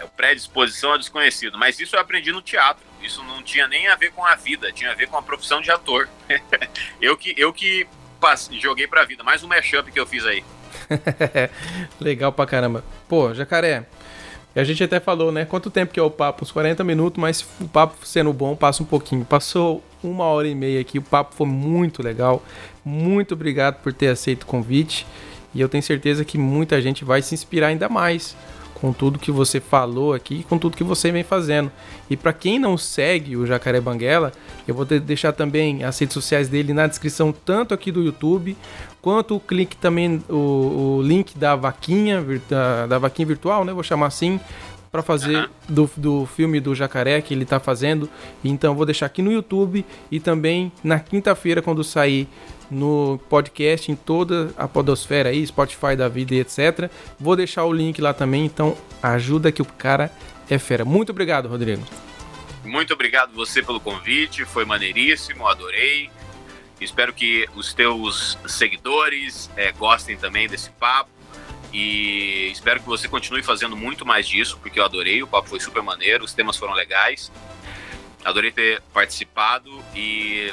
É, predisposição a desconhecido, mas isso eu aprendi no teatro. Isso não tinha nem a ver com a vida, tinha a ver com a profissão de ator. eu que, eu que passei, joguei pra vida. Mais um mashup que eu fiz aí. Legal pra caramba. Pô, jacaré. A gente até falou, né? Quanto tempo que é o papo? Uns 40 minutos, mas o papo sendo bom passa um pouquinho. Passou uma hora e meia aqui, o papo foi muito legal. Muito obrigado por ter aceito o convite. E eu tenho certeza que muita gente vai se inspirar ainda mais com tudo que você falou aqui, com tudo que você vem fazendo. E para quem não segue o Jacaré Banguela, eu vou deixar também as redes sociais dele na descrição, tanto aqui do YouTube, quanto o clique também, o, o link da vaquinha, da, da vaquinha virtual, né? Vou chamar assim, para fazer do, do filme do Jacaré que ele tá fazendo. Então vou deixar aqui no YouTube e também na quinta-feira quando sair no podcast em toda a podosfera aí, Spotify da vida e etc. Vou deixar o link lá também, então ajuda que o cara é fera. Muito obrigado, Rodrigo. Muito obrigado você pelo convite, foi maneiríssimo, adorei. Espero que os teus seguidores é, gostem também desse papo. E espero que você continue fazendo muito mais disso, porque eu adorei, o papo foi super maneiro, os temas foram legais. Adorei ter participado e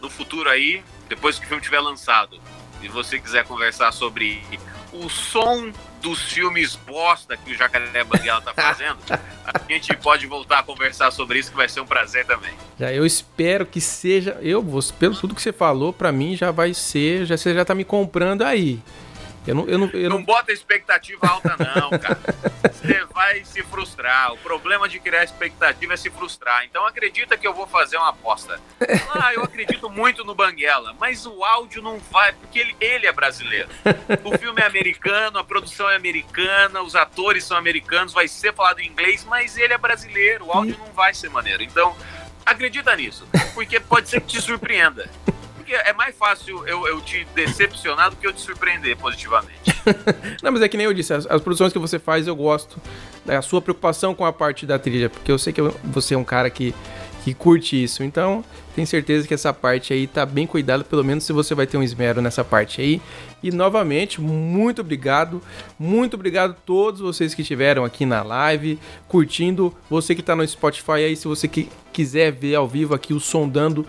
no futuro aí, depois que o filme tiver lançado, e você quiser conversar sobre o som dos filmes bosta que o Jacaré Banguela tá fazendo, a gente pode voltar a conversar sobre isso, que vai ser um prazer também. Já eu espero que seja, eu, pelo tudo que você falou, para mim já vai ser, já você já tá me comprando aí. Eu não, eu não, eu não... não bota expectativa alta, não, cara. Você vai se frustrar. O problema de criar expectativa é se frustrar. Então acredita que eu vou fazer uma aposta. Ah, eu acredito muito no Banguela, mas o áudio não vai, porque ele, ele é brasileiro. O filme é americano, a produção é americana, os atores são americanos, vai ser falado em inglês, mas ele é brasileiro. O áudio não vai ser maneiro. Então, acredita nisso, porque pode ser que te surpreenda porque é mais fácil eu, eu te decepcionar do que eu te surpreender positivamente. Não, mas é que nem eu disse, as, as, produções que você faz eu gosto. A sua preocupação com a parte da trilha, porque eu sei que você é um cara que, que curte isso. Então, tenho certeza que essa parte aí tá bem cuidada, pelo menos se você vai ter um esmero nessa parte aí. E novamente, muito obrigado. Muito obrigado a todos vocês que estiveram aqui na live, curtindo. Você que tá no Spotify aí, se você que quiser ver ao vivo aqui o Sondando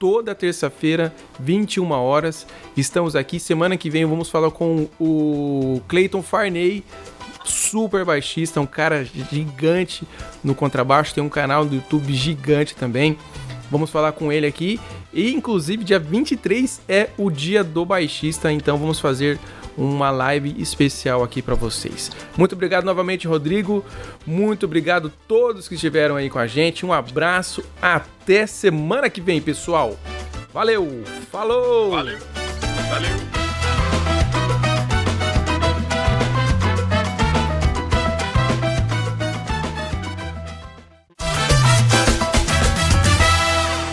toda terça-feira, 21 horas. Estamos aqui. Semana que vem vamos falar com o Clayton Farney, super baixista, um cara gigante no contrabaixo. Tem um canal do YouTube gigante também. Vamos falar com ele aqui. E inclusive, dia 23 é o dia do baixista, então vamos fazer uma live especial aqui para vocês. Muito obrigado novamente, Rodrigo. Muito obrigado a todos que estiveram aí com a gente. Um abraço. Até semana que vem, pessoal. Valeu. Falou. Valeu. Valeu.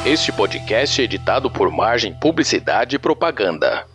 Este podcast é editado por Margem Publicidade e Propaganda.